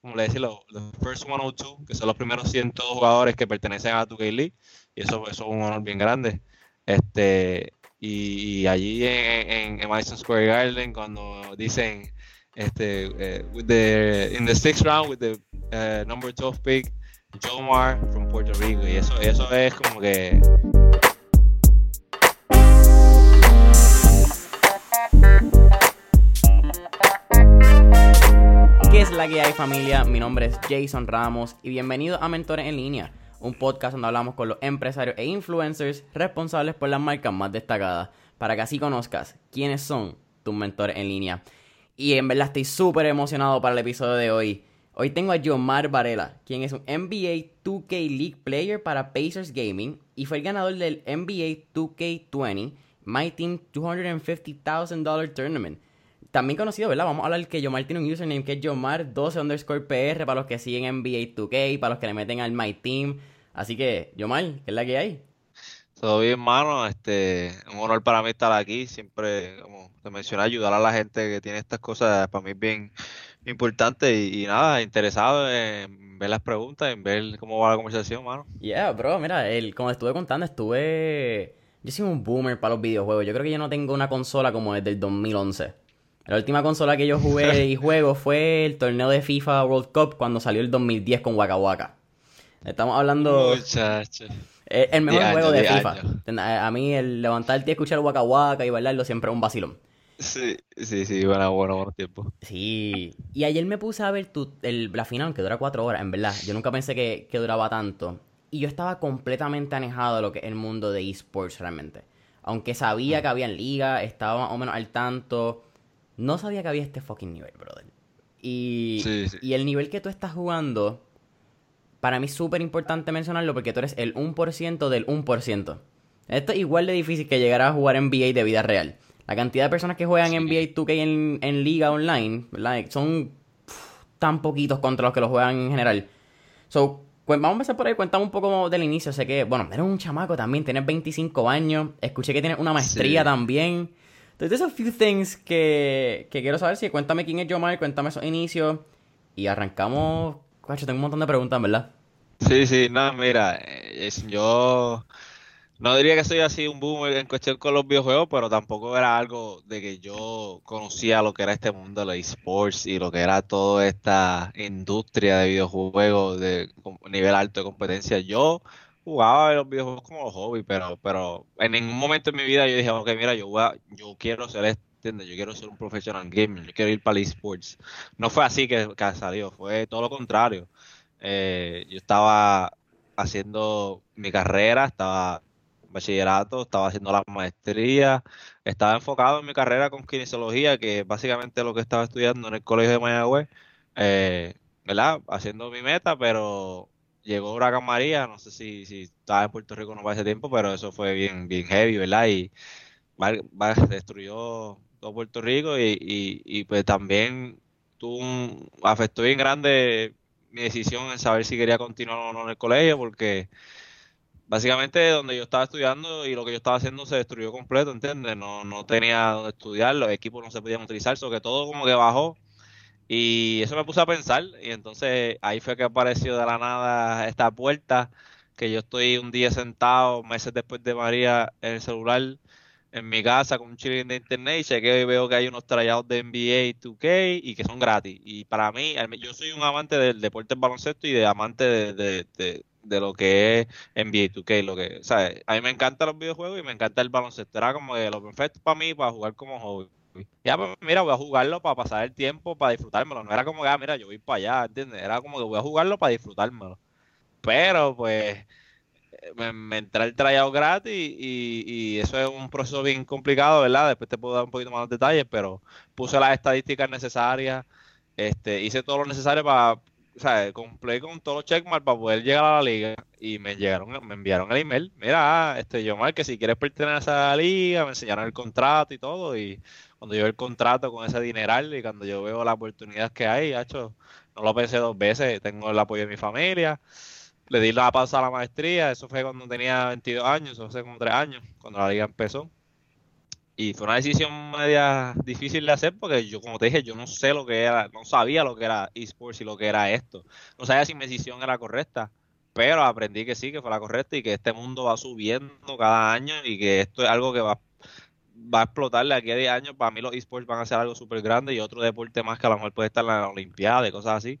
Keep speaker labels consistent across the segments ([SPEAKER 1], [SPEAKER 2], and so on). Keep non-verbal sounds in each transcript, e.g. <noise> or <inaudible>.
[SPEAKER 1] como le decía, los, First 102, que son los primeros 100 jugadores que pertenecen a 2K League, y eso, eso es un honor bien grande. Este, y, allí en, en, Madison Square Garden, cuando dicen, este, eh, with the, in the sixth round, with the uh, number 12 pick, Jomar from Puerto Rico, y eso, eso es como que
[SPEAKER 2] la que hay familia? Mi nombre es Jason Ramos y bienvenido a Mentores en Línea, un podcast donde hablamos con los empresarios e influencers responsables por las marcas más destacadas, para que así conozcas quiénes son tus mentores en línea. Y en verdad estoy súper emocionado para el episodio de hoy. Hoy tengo a Yomar Varela, quien es un NBA 2K League Player para Pacers Gaming y fue el ganador del NBA 2K20 My Team $250,000 Tournament también conocido, ¿verdad? Vamos a hablar que Yomar tiene un username que es Yomar12 underscore PR para los que siguen NBA 2K, para los que le meten al My Team. Así que, Yomar, ¿qué es la que hay?
[SPEAKER 1] Todo bien, mano. Este, un honor para mí estar aquí. Siempre, como te mencioné, ayudar a la gente que tiene estas cosas para mí es bien importante y, nada, interesado en ver las preguntas, en ver cómo va la conversación, mano.
[SPEAKER 2] Yeah, bro, mira, el, como estuve contando, estuve... Yo soy un boomer para los videojuegos. Yo creo que yo no tengo una consola como desde el 2011. La última consola que yo jugué <laughs> y juego fue el torneo de FIFA World Cup cuando salió el 2010 con Waka Waka. Estamos hablando...
[SPEAKER 1] Muchacho.
[SPEAKER 2] El, mejor juego de, FIFA. A mí el levantarte y escuchar Waka Waka y bailarlo siempre es un vacilón.
[SPEAKER 1] Sí, sí, sí, bueno, bueno, buen tiempo.
[SPEAKER 2] Sí. Y ayer me puse a ver tu, el, la final, que dura cuatro horas, en verdad. Yo nunca pensé que, que duraba tanto. Y yo estaba completamente anejado de lo que es el mundo de esports realmente. Aunque sabía mm. que había en liga, estaba más o menos al tanto no sabía que había este fucking nivel, brother. Y, y el nivel que tú estás jugando, para mí es súper importante mencionarlo porque tú eres el 1% del 1%. Esto es igual de difícil que llegar a jugar NBA de vida real. La cantidad de personas que juegan NBA 2K en, en liga online, ¿verdad? Son tan poquitos contra los que lo juegan en general. So, pues vamos a empezar por ahí, cuéntame un poco del inicio. Sé que, bueno, eres un chamaco también, tienes 25 años. Escuché que tienes una maestría también. Entonces, esos few things que, que quiero saber. Si cuéntame quién es Yomar, cuéntame esos inicios. Y arrancamos. Cacho, tengo un montón de preguntas, ¿verdad?
[SPEAKER 1] Sí, sí, no, mira, es, yo no diría que soy así un boom en cuestión con los videojuegos, pero tampoco era algo de que yo conocía lo que era este mundo de los esports y lo que era toda esta industria de videojuegos de nivel alto de competencia. Yo jugaba los videojuegos como hobby, pero, pero en ningún momento en mi vida yo dije, ok, mira, yo, yo quiero ser este, yo quiero ser un professional gamer, yo quiero ir para esports. No fue así que, salió, fue todo lo contrario. Eh, yo estaba haciendo mi carrera, estaba bachillerato, estaba haciendo la maestría, estaba enfocado en mi carrera con kinesiología, que básicamente lo que estaba estudiando en el colegio de Mayagüez, eh, ¿verdad? Haciendo mi meta, pero llegó Huracán María, no sé si, si estaba en Puerto Rico no para ese tiempo, pero eso fue bien, bien heavy, ¿verdad? Y destruyó todo Puerto Rico y, y, pues también tuvo un, afectó bien grande mi decisión en saber si quería continuar o no en el colegio, porque básicamente donde yo estaba estudiando y lo que yo estaba haciendo se destruyó completo, ¿entiendes? No, no tenía donde estudiar, los equipos no se podían utilizar, sobre todo como que bajó y eso me puso a pensar y entonces ahí fue que apareció de la nada esta puerta que yo estoy un día sentado meses después de María en el celular en mi casa con un chilling de internet y chequeo y veo que hay unos trayados de NBA 2K y que son gratis. Y para mí, yo soy un amante del deporte del baloncesto y de amante de, de, lo que es NBA 2K. Lo que, ¿sabes? A mí me encantan los videojuegos y me encanta el baloncesto. Era como de lo perfecto para mí para jugar como hobby. Ya, pues mira, voy a jugarlo para pasar el tiempo, para disfrutármelo. No era como que, ah, mira, yo voy para allá, ¿entiendes? Era como que voy a jugarlo para disfrutármelo. Pero, pues, me, me entré el tryout gratis y, y, eso es un proceso bien complicado, ¿verdad? Después te puedo dar un poquito más de detalles, pero puse las estadísticas necesarias, este, hice todo lo necesario para, o sea, cumplí con todos los checkmarks para poder llegar a la liga y me llegaron, me enviaron el email, mira, este, yo mal que si quieres pertenecer a la liga, me enseñaron el contrato y todo y cuando yo veo el contrato con ese dineral y cuando yo veo la oportunidad que hay, hecho, no lo pensé dos veces, tengo el apoyo de mi familia, le di la pausa a la maestría, eso fue cuando tenía 22 años, eso hace como 3 años, cuando la liga empezó. y fue una decisión media difícil de hacer porque yo, como te dije, yo no sé lo que era, no sabía lo que era esports y lo que era esto. No sabía si mi decisión era correcta, pero aprendí que sí, que fue la correcta y que este mundo va subiendo cada año y que esto es algo que va, va a explotar de aquí a 10 años. Para mí los esports van a ser algo súper grande y otro deporte más que a lo mejor puede estar en la Olimpiada y cosas así.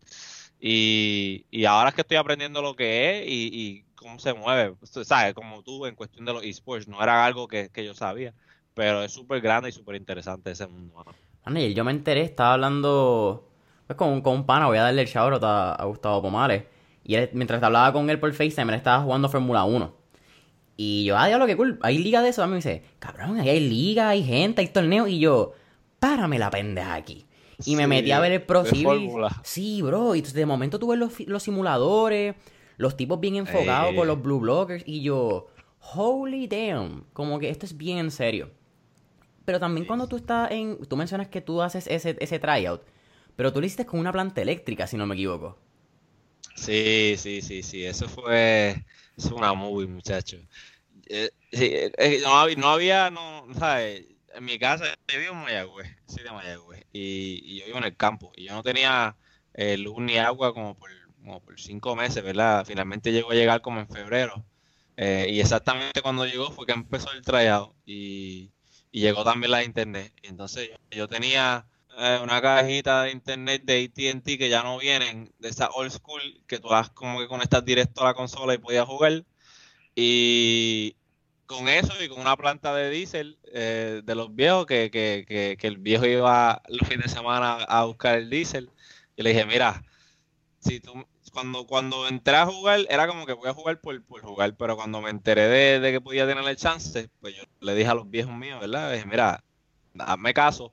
[SPEAKER 1] Y, y ahora es que estoy aprendiendo lo que es y, y cómo se mueve, ¿sabes? Como tú en cuestión de los esports, no era algo que, yo sabía, pero es súper grande y súper interesante ese mundo.
[SPEAKER 2] yo me enteré, estaba hablando pues, con, con un pana, voy a darle el shout a, a Gustavo Pomales, y él, mientras hablaba con él por FaceTime, él estaba jugando Fórmula 1. Y yo, ah, diablo, qué cool, hay liga de eso. A mí me dice, cabrón, ahí hay liga, hay gente, hay torneos. Y yo, párame la pendeja aquí. Y me metí a ver el Pro Sí, bro. Y de momento tuve los, los simuladores, los tipos bien enfocados con los Blue Blockers. Y yo, holy damn. Como que esto es bien en serio. Pero también cuando tú estás en. Tú mencionas que tú haces ese, ese tryout. Pero tú lo hiciste con una planta eléctrica, si no me equivoco.
[SPEAKER 1] Sí, sí, sí, sí. Eso fue. Es una movie, muchacho. Eh, eh, eh, no, había, no ¿sabes? En mi casa, yo vivo en Mayagüez, sí de Mayagüez, y, yo vivo en el campo, y yo no tenía luz ni agua como por, como por cinco meses, ¿verdad? Finalmente llegó a llegar como en febrero, y exactamente cuando llegó fue que empezó el trayado, y, y llegó también la internet, y entonces yo tenía eh, una cajita de internet de ATT que ya no vienen, de esa old school, que tú vas como que conectas directo a la consola y podías jugar. Y con eso y con una planta de diésel eh, de los viejos, que, que, que, el viejo iba los fines de semana a buscar el diésel, y le dije, mira, si tú, cuando, cuando entré a jugar, era como que voy a jugar por, por jugar, pero cuando me enteré de, de, que podía tener el chance, pues yo le dije a los viejos míos, ¿verdad? Le dije, mira, hazme caso,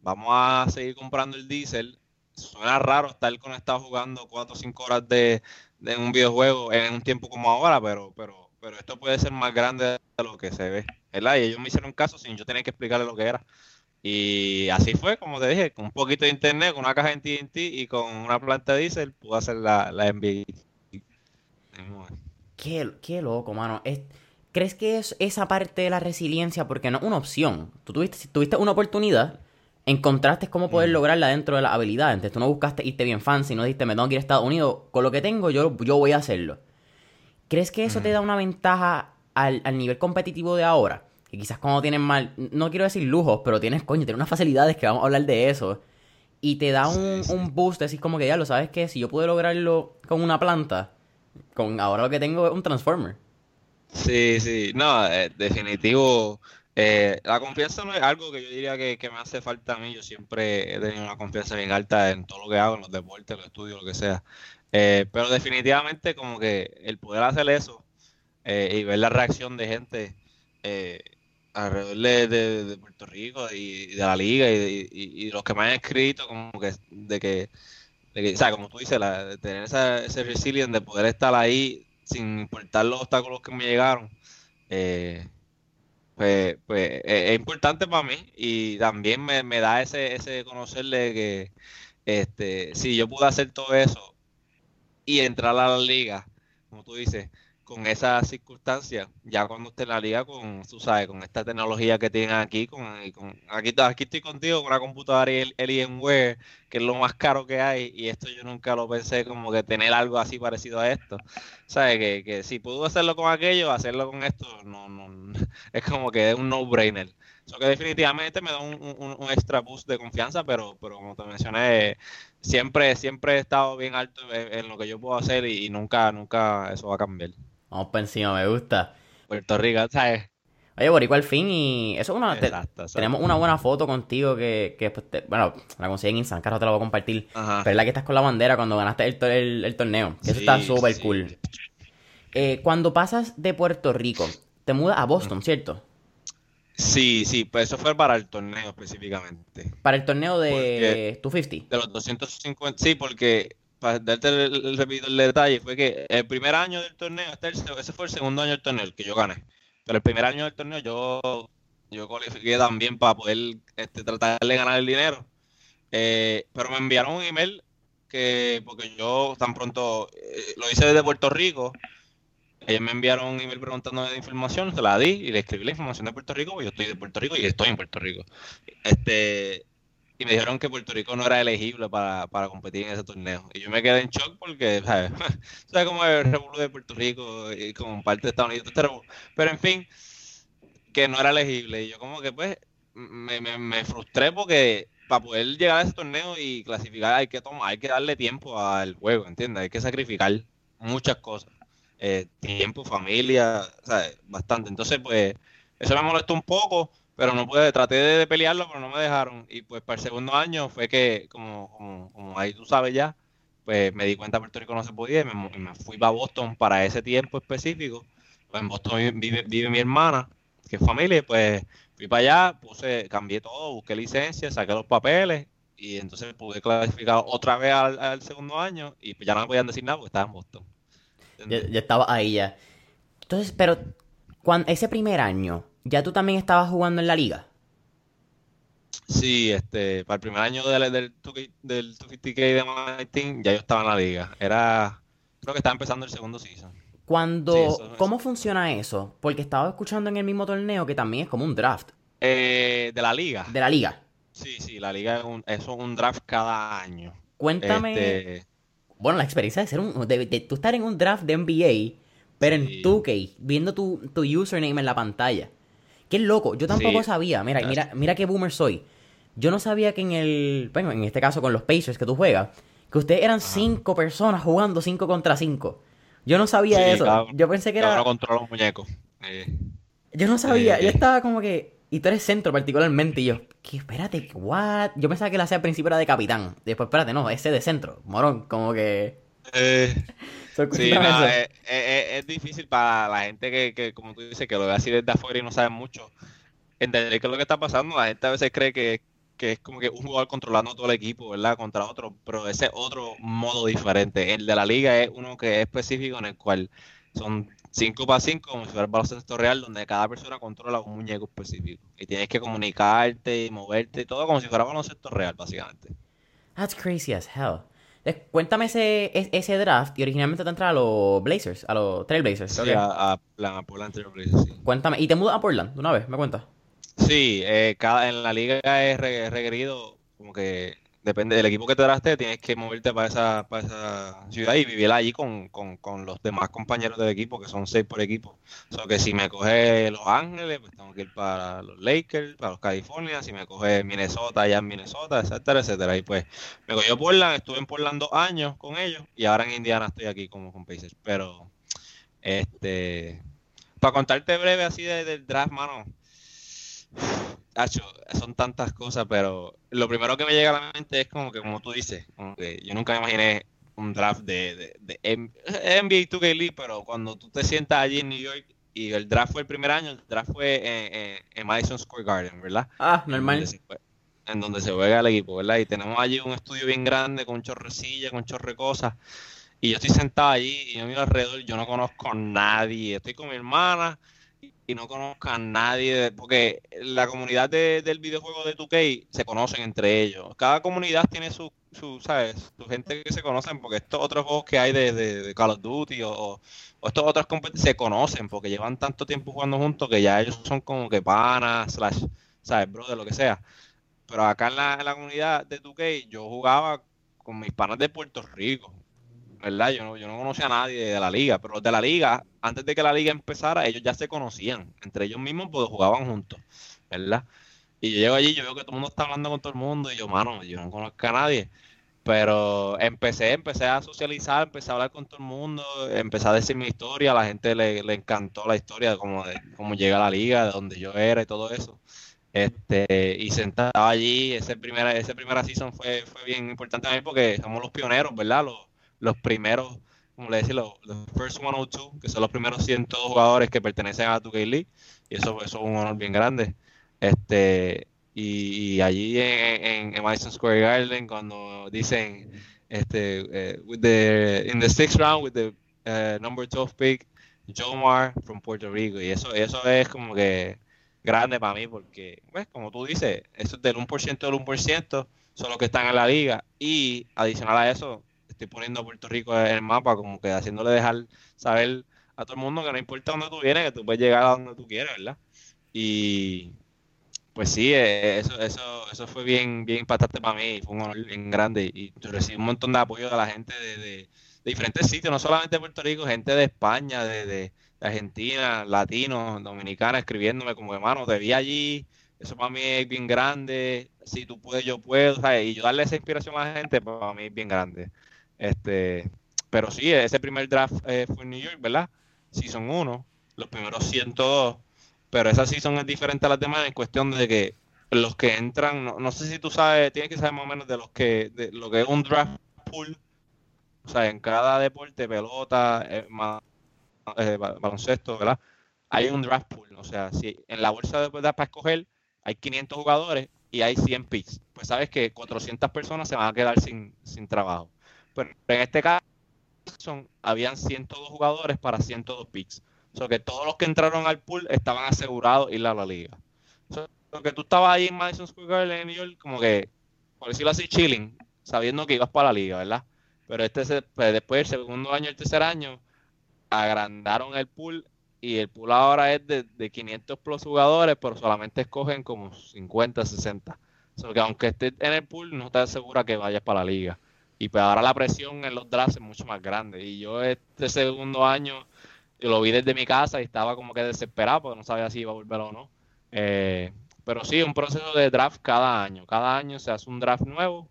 [SPEAKER 1] vamos a seguir comprando el diésel. Suena raro estar conectado jugando 4 o 5 horas de, un videojuego en un tiempo como ahora, pero, pero, pero esto puede ser más grande de lo que se ve. ¿verdad? Y ellos me hicieron caso sin yo tener que explicarle lo que era. Y así fue, como te dije, con un poquito de internet, con una caja en TNT y con una planta de diésel, pude hacer la, la NBA.
[SPEAKER 2] Qué, qué loco, mano. ¿Crees que es esa parte de la resiliencia? Porque no es una opción. Tú tuviste, tuviste una oportunidad encontraste cómo poder mm. lograrla dentro de la habilidad. Entonces tú no buscaste irte bien fancy, no dijiste me tengo que ir a Estados Unidos. Con lo que tengo, yo, yo voy a hacerlo. ¿Crees que eso te mm. da una ventaja al, nivel competitivo de ahora? Que quizás cuando tienes mal, no quiero decir lujos, pero tienes, coño, tienes unas facilidades que vamos a hablar de eso. Y te da un, un boost, decís como que ya lo sabes que si yo pude lograrlo con una planta, con ahora lo que tengo es un transformer.
[SPEAKER 1] Sí, sí, no, eh, definitivo eh, la confianza no es algo que yo diría que, me hace falta a mí. Yo siempre he tenido una confianza bien alta en todo lo que hago, en los deportes, los estudios, lo que sea. Eh, pero definitivamente como que el poder hacer eso eh, y ver la reacción de gente alrededor de, Puerto Rico y, de la liga y, los que me han escrito como que de que, o sea, como tú dices, de tener esa, ese resilience de poder estar ahí sin importar los obstáculos que me llegaron. Eh, pues, pues e, es, importante para mí y también me, me da ese, ese conocerle que este, si yo pude hacer todo eso y entrar a la liga, como tú dices, con esas circunstancias, ya cuando esté en la liga con, tú sabes, con esta tecnología que tienen aquí, con, aquí, aquí estoy contigo con una computadora y el Alienware, que es lo más caro que hay, y esto yo nunca lo pensé como que tener algo así parecido a esto. ¿Sabes? Que, que si pudo hacerlo con aquello, hacerlo con esto, no, no, <laughs> es como que es un no-brainer. Eso que definitivamente me da un, un, extra boost de confianza, pero, pero como te mencioné, siempre, siempre he estado bien alto en, lo que yo puedo hacer y, y nunca, nunca eso va a cambiar.
[SPEAKER 2] Vamos por encima, me gusta.
[SPEAKER 1] Puerto Rico, ¿sabes?
[SPEAKER 2] Oye, Boricua al fin y eso es una... Tenemos una buena foto contigo que, que pues, bueno, la conseguí en Instagram, te la voy a compartir. Ajá. Pero es la que estás con la bandera cuando ganaste el, el, torneo. eso está súper cool. Eh, cuando pasas de Puerto Rico, te mudas a Boston, ¿cierto?
[SPEAKER 1] Sí, sí, pues eso fue para el torneo específicamente.
[SPEAKER 2] Para el torneo de 250.
[SPEAKER 1] De los 250, sí, porque para darte el, repito el detalle, fue que el primer año del torneo, este, ese fue el segundo año del torneo, el que yo gané. Pero el primer año del torneo yo, yo cualifiqué también para poder este, tratar de ganar el dinero. Eh, pero me enviaron un email que, porque yo tan pronto eh, lo hice desde Puerto Rico, ellos me enviaron un email preguntándome de información, se la di y le escribí la información de Puerto Rico, porque yo estoy de Puerto Rico y estoy en Puerto Rico. Este, y me dijeron que Puerto Rico no era elegible para, competir en ese torneo. Y yo me quedé en shock porque, <laughs> ¿sabes? ¿Sabes cómo es el revuelo de Puerto Rico y como parte de Estados Unidos? Pero en fin, que no era elegible. Y yo como que pues me, me, frustré porque para poder llegar a ese torneo y clasificar hay que tomar, hay que darle tiempo al juego, ¿entiendes? Hay que sacrificar muchas cosas. Eh, tiempo, familia, ¿sabes? Bastante. Entonces, pues, eso me molestó un poco pero no pude, traté de, pelearlo, pero no me dejaron. Y pues para el segundo año fue que, como, como, ahí tú sabes ya, pues me di cuenta que Puerto Rico no se podía y me, fui para Boston para ese tiempo específico. Pues en Boston vive, vive mi hermana, que es familia, y pues fui para allá, puse, cambié todo, busqué licencia, saqué los papeles y entonces pude clasificar otra vez al, segundo año y pues ya no me podían decir nada porque estaba en Boston.
[SPEAKER 2] Ya, estaba ahí ya. Entonces, pero cuando, ese primer año, ¿Ya tú también estabas jugando en la liga?
[SPEAKER 1] Sí, este, para el primer año del, del, del 250K de Martin, ya yo estaba en la liga. Era, creo que estaba empezando el segundo season.
[SPEAKER 2] Cuando, ¿Cómo funciona eso? Porque estaba escuchando en el mismo torneo que también es como un draft.
[SPEAKER 1] Eh, de la liga.
[SPEAKER 2] De la liga.
[SPEAKER 1] Sí, sí, la liga es un, es un draft cada año.
[SPEAKER 2] Cuéntame. Este, bueno, la experiencia de ser un. De, tú estar en un draft de NBA, pero en 2K, viendo tu, tu username en la pantalla. Qué loco, yo tampoco sabía. Mira, mira, mira qué boomer soy. Yo no sabía que en el. Bueno, en este caso con los Pacers que tú juegas, que ustedes eran cinco personas jugando cinco contra cinco. Yo no sabía eso. yo pensé que era.
[SPEAKER 1] No controla los muñecos. Eh,
[SPEAKER 2] yo no sabía. yo eh. estaba como que. Y tú eres centro particularmente. Y yo, ¿qué? Espérate, ¿what? Yo pensaba que la hacía al principio era de capitán. Después, espérate, no, ese de centro. Morón, como que. Eh.
[SPEAKER 1] Sí, es, es, difícil para la gente que, que, como tú dices, que lo ve así desde afuera y no sabe mucho, entender qué es lo que está pasando. La gente a veces cree que, es como que un jugador controlando todo el equipo, ¿verdad? Contra otro, pero ese es otro modo diferente. El de la liga es uno que es específico en el cual son 5 para 5, como si fuera el baloncesto real, donde cada persona controla un muñeco específico. Y tienes que comunicarte y moverte y todo como si fuera baloncesto real, básicamente.
[SPEAKER 2] That's crazy as hell. Cuéntame ese, ese draft y originalmente te entra a los Blazers, a los Trailblazers.
[SPEAKER 1] Sí, a, a, Portland Trailblazers, sí.
[SPEAKER 2] Cuéntame, ¿y te mudas a Portland una vez? ¿Me cuentas?
[SPEAKER 1] Sí, eh, cada, en la liga es requerido como que depende del equipo que te daste, tienes que moverte para esa, para esa ciudad y vivir allí con, con, con, los demás compañeros del equipo, que son seis por equipo. O sea, que si me coge Los Ángeles, pues tengo que ir para los Lakers, para los California, si me coge Minnesota, allá en Minnesota, etcétera, etcétera. Y pues me cogió Portland, estuve en Portland dos años con ellos y ahora en Indiana estoy aquí como con Pacers. Pero, este, para contarte breve así del draft, mano, son tantas cosas, pero lo primero que me llega a la mente es como que, como tú dices, como que yo nunca me imaginé un draft de, de, NBA 2K League, pero cuando tú te sientas allí en New York y el draft fue el primer año, el draft fue en, Madison Square Garden, ¿verdad?
[SPEAKER 2] Ah, normal.
[SPEAKER 1] En donde, se juega el equipo, ¿verdad? Y tenemos allí un estudio bien grande con chorrecilla, con chorre cosas. Y yo estoy sentado allí y yo miro alrededor, yo no conozco a nadie. Estoy con mi hermana y no conozca a nadie, porque la comunidad del videojuego de 2K se conocen entre ellos. Cada comunidad tiene su, su ¿sabes? Su gente que se conocen, porque estos otros juegos que hay de, Call of Duty o, estos otros se conocen, porque llevan tanto tiempo jugando juntos que ya ellos son como que panas, slash, ¿sabes? Bro, de lo que sea. Pero acá en la, la comunidad de 2K yo jugaba con mis panas de Puerto Rico. ¿Verdad? Yo no, yo no conocía a nadie de la liga, pero los de la liga, antes de que la liga empezara, ellos ya se conocían, entre ellos mismos, pues jugaban juntos, ¿verdad? Y yo llego allí, yo veo que todo el mundo está hablando con todo el mundo, y yo, mano, yo no conozco a nadie. Pero empecé, empecé a socializar, empecé a hablar con todo el mundo, empecé a decir mi historia, a la gente le, le encantó la historia de cómo, de cómo llega a la liga, de donde yo era y todo eso. Este, y sentado allí, ese primera, ese primera season fue, fue bien importante a mí porque somos los pioneros, ¿verdad? Los, los primeros, como le decía, los, first 102, que son los primeros 100 jugadores que pertenecen a 2K League, y eso, es un honor bien grande. Este, y, allí en, en, Madison Square Garden, cuando dicen, este, eh, with the, in the sixth round, with the uh, number 12 pick, Jomar from Puerto Rico, y eso, eso es como que grande para mí, porque, pues, como tú dices, eso es del 1% del 1%, son los que están en la liga, y adicional a eso, estoy poniendo a Puerto Rico en el mapa, como que haciéndole dejar saber a todo el mundo que no importa dónde tú vienes, que tú puedes llegar a donde tú quieres, ¿verdad? Y pues sí, eh, eso, eso, eso fue bien, bien impactante para mí, fue un honor bien grande y recibí un montón de apoyo de la gente de, diferentes sitios, no solamente de Puerto Rico, gente de España, de, de Argentina, latinos, dominicanos, escribiéndome como hermano, te vi allí, eso para mí es bien grande, si tú puedes, yo puedo, y yo darle esa inspiración a la gente, para mí es bien grande. Este, pero sí, ese primer draft eh, fue en New York, ¿verdad? Season 1, los primeros 102, pero esa season es diferente a las demás en cuestión de que los que entran, no, sé si tú sabes, tienes que saber más o menos de los que, de lo que es un draft pool, o sea, en cada deporte, pelota, eh, eh, baloncesto, ¿verdad? Hay un draft pool, o sea, si en la bolsa de para escoger hay 500 jugadores y hay 100 picks. Pues sabes que 400 personas se van a quedar sin, sin trabajo. Pero en este caso habían 102 jugadores para 102 picks. O sea que todos los que entraron al pool estaban asegurados ir a la liga. O que tú estabas ahí en Madison Square Garden en New York como que, por decirlo así, chilling, sabiendo que ibas para la liga, ¿verdad? Pero este pues, después del segundo año, el tercer año, agrandaron el pool y el pool ahora es de, de 500 plus jugadores, pero solamente escogen como 50, 60. O sea que aunque estés en el pool, no te asegura que vayas para la liga. Y pues ahora la presión en los drafts es mucho más grande. Y yo este segundo año lo vi desde mi casa y estaba como que desesperado porque no sabía si iba a volver o no. Eh, pero sí, un proceso de draft cada año. Cada año se hace un draft nuevo.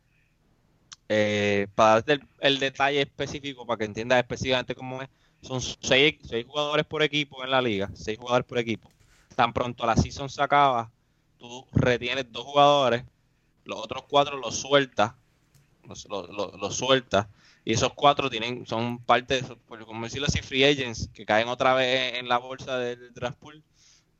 [SPEAKER 1] Eh, para darte el, detalle específico, para que entiendas específicamente cómo es, son seis, seis jugadores por equipo en la liga, seis jugadores por equipo. Tan pronto la season se acaba, tú retienes dos jugadores, los otros cuatro los sueltas, los, sueltas, y esos cuatro tienen, son parte de, como decirlo así, free agents, que caen otra vez en la bolsa del draft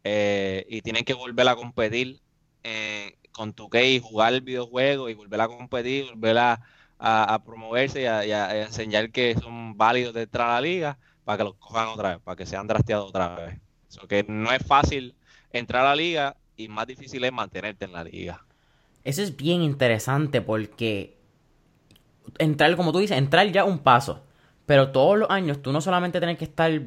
[SPEAKER 1] eh, y tienen que volver a competir eh, con tu y jugar el videojuego y volver a competir, volver a, a, promoverse y a, enseñar que son válidos de entrar a la liga para que los cojan otra vez, para que sean drasteados otra vez. Eso que no es fácil entrar a la liga y más difícil es mantenerte en la liga.
[SPEAKER 2] Eso es bien interesante porque entrar, como tú dices, entrar ya un paso. Pero todos los años tú no solamente tienes que estar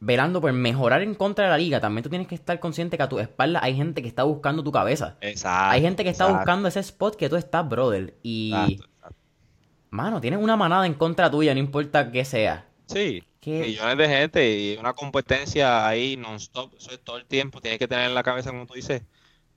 [SPEAKER 2] velando por mejorar en contra de la liga, también tú tienes que estar consciente que a tu espalda hay gente que está buscando tu cabeza.
[SPEAKER 1] Exacto.
[SPEAKER 2] Hay gente que está buscando ese spot que tú estás, brother. Y. Mano, tienes una manada en contra tuya, no importa qué sea.
[SPEAKER 1] Sí, millones de gente y una competencia ahí non-stop, eso es todo el tiempo, tienes que tener en la cabeza, como tú dices,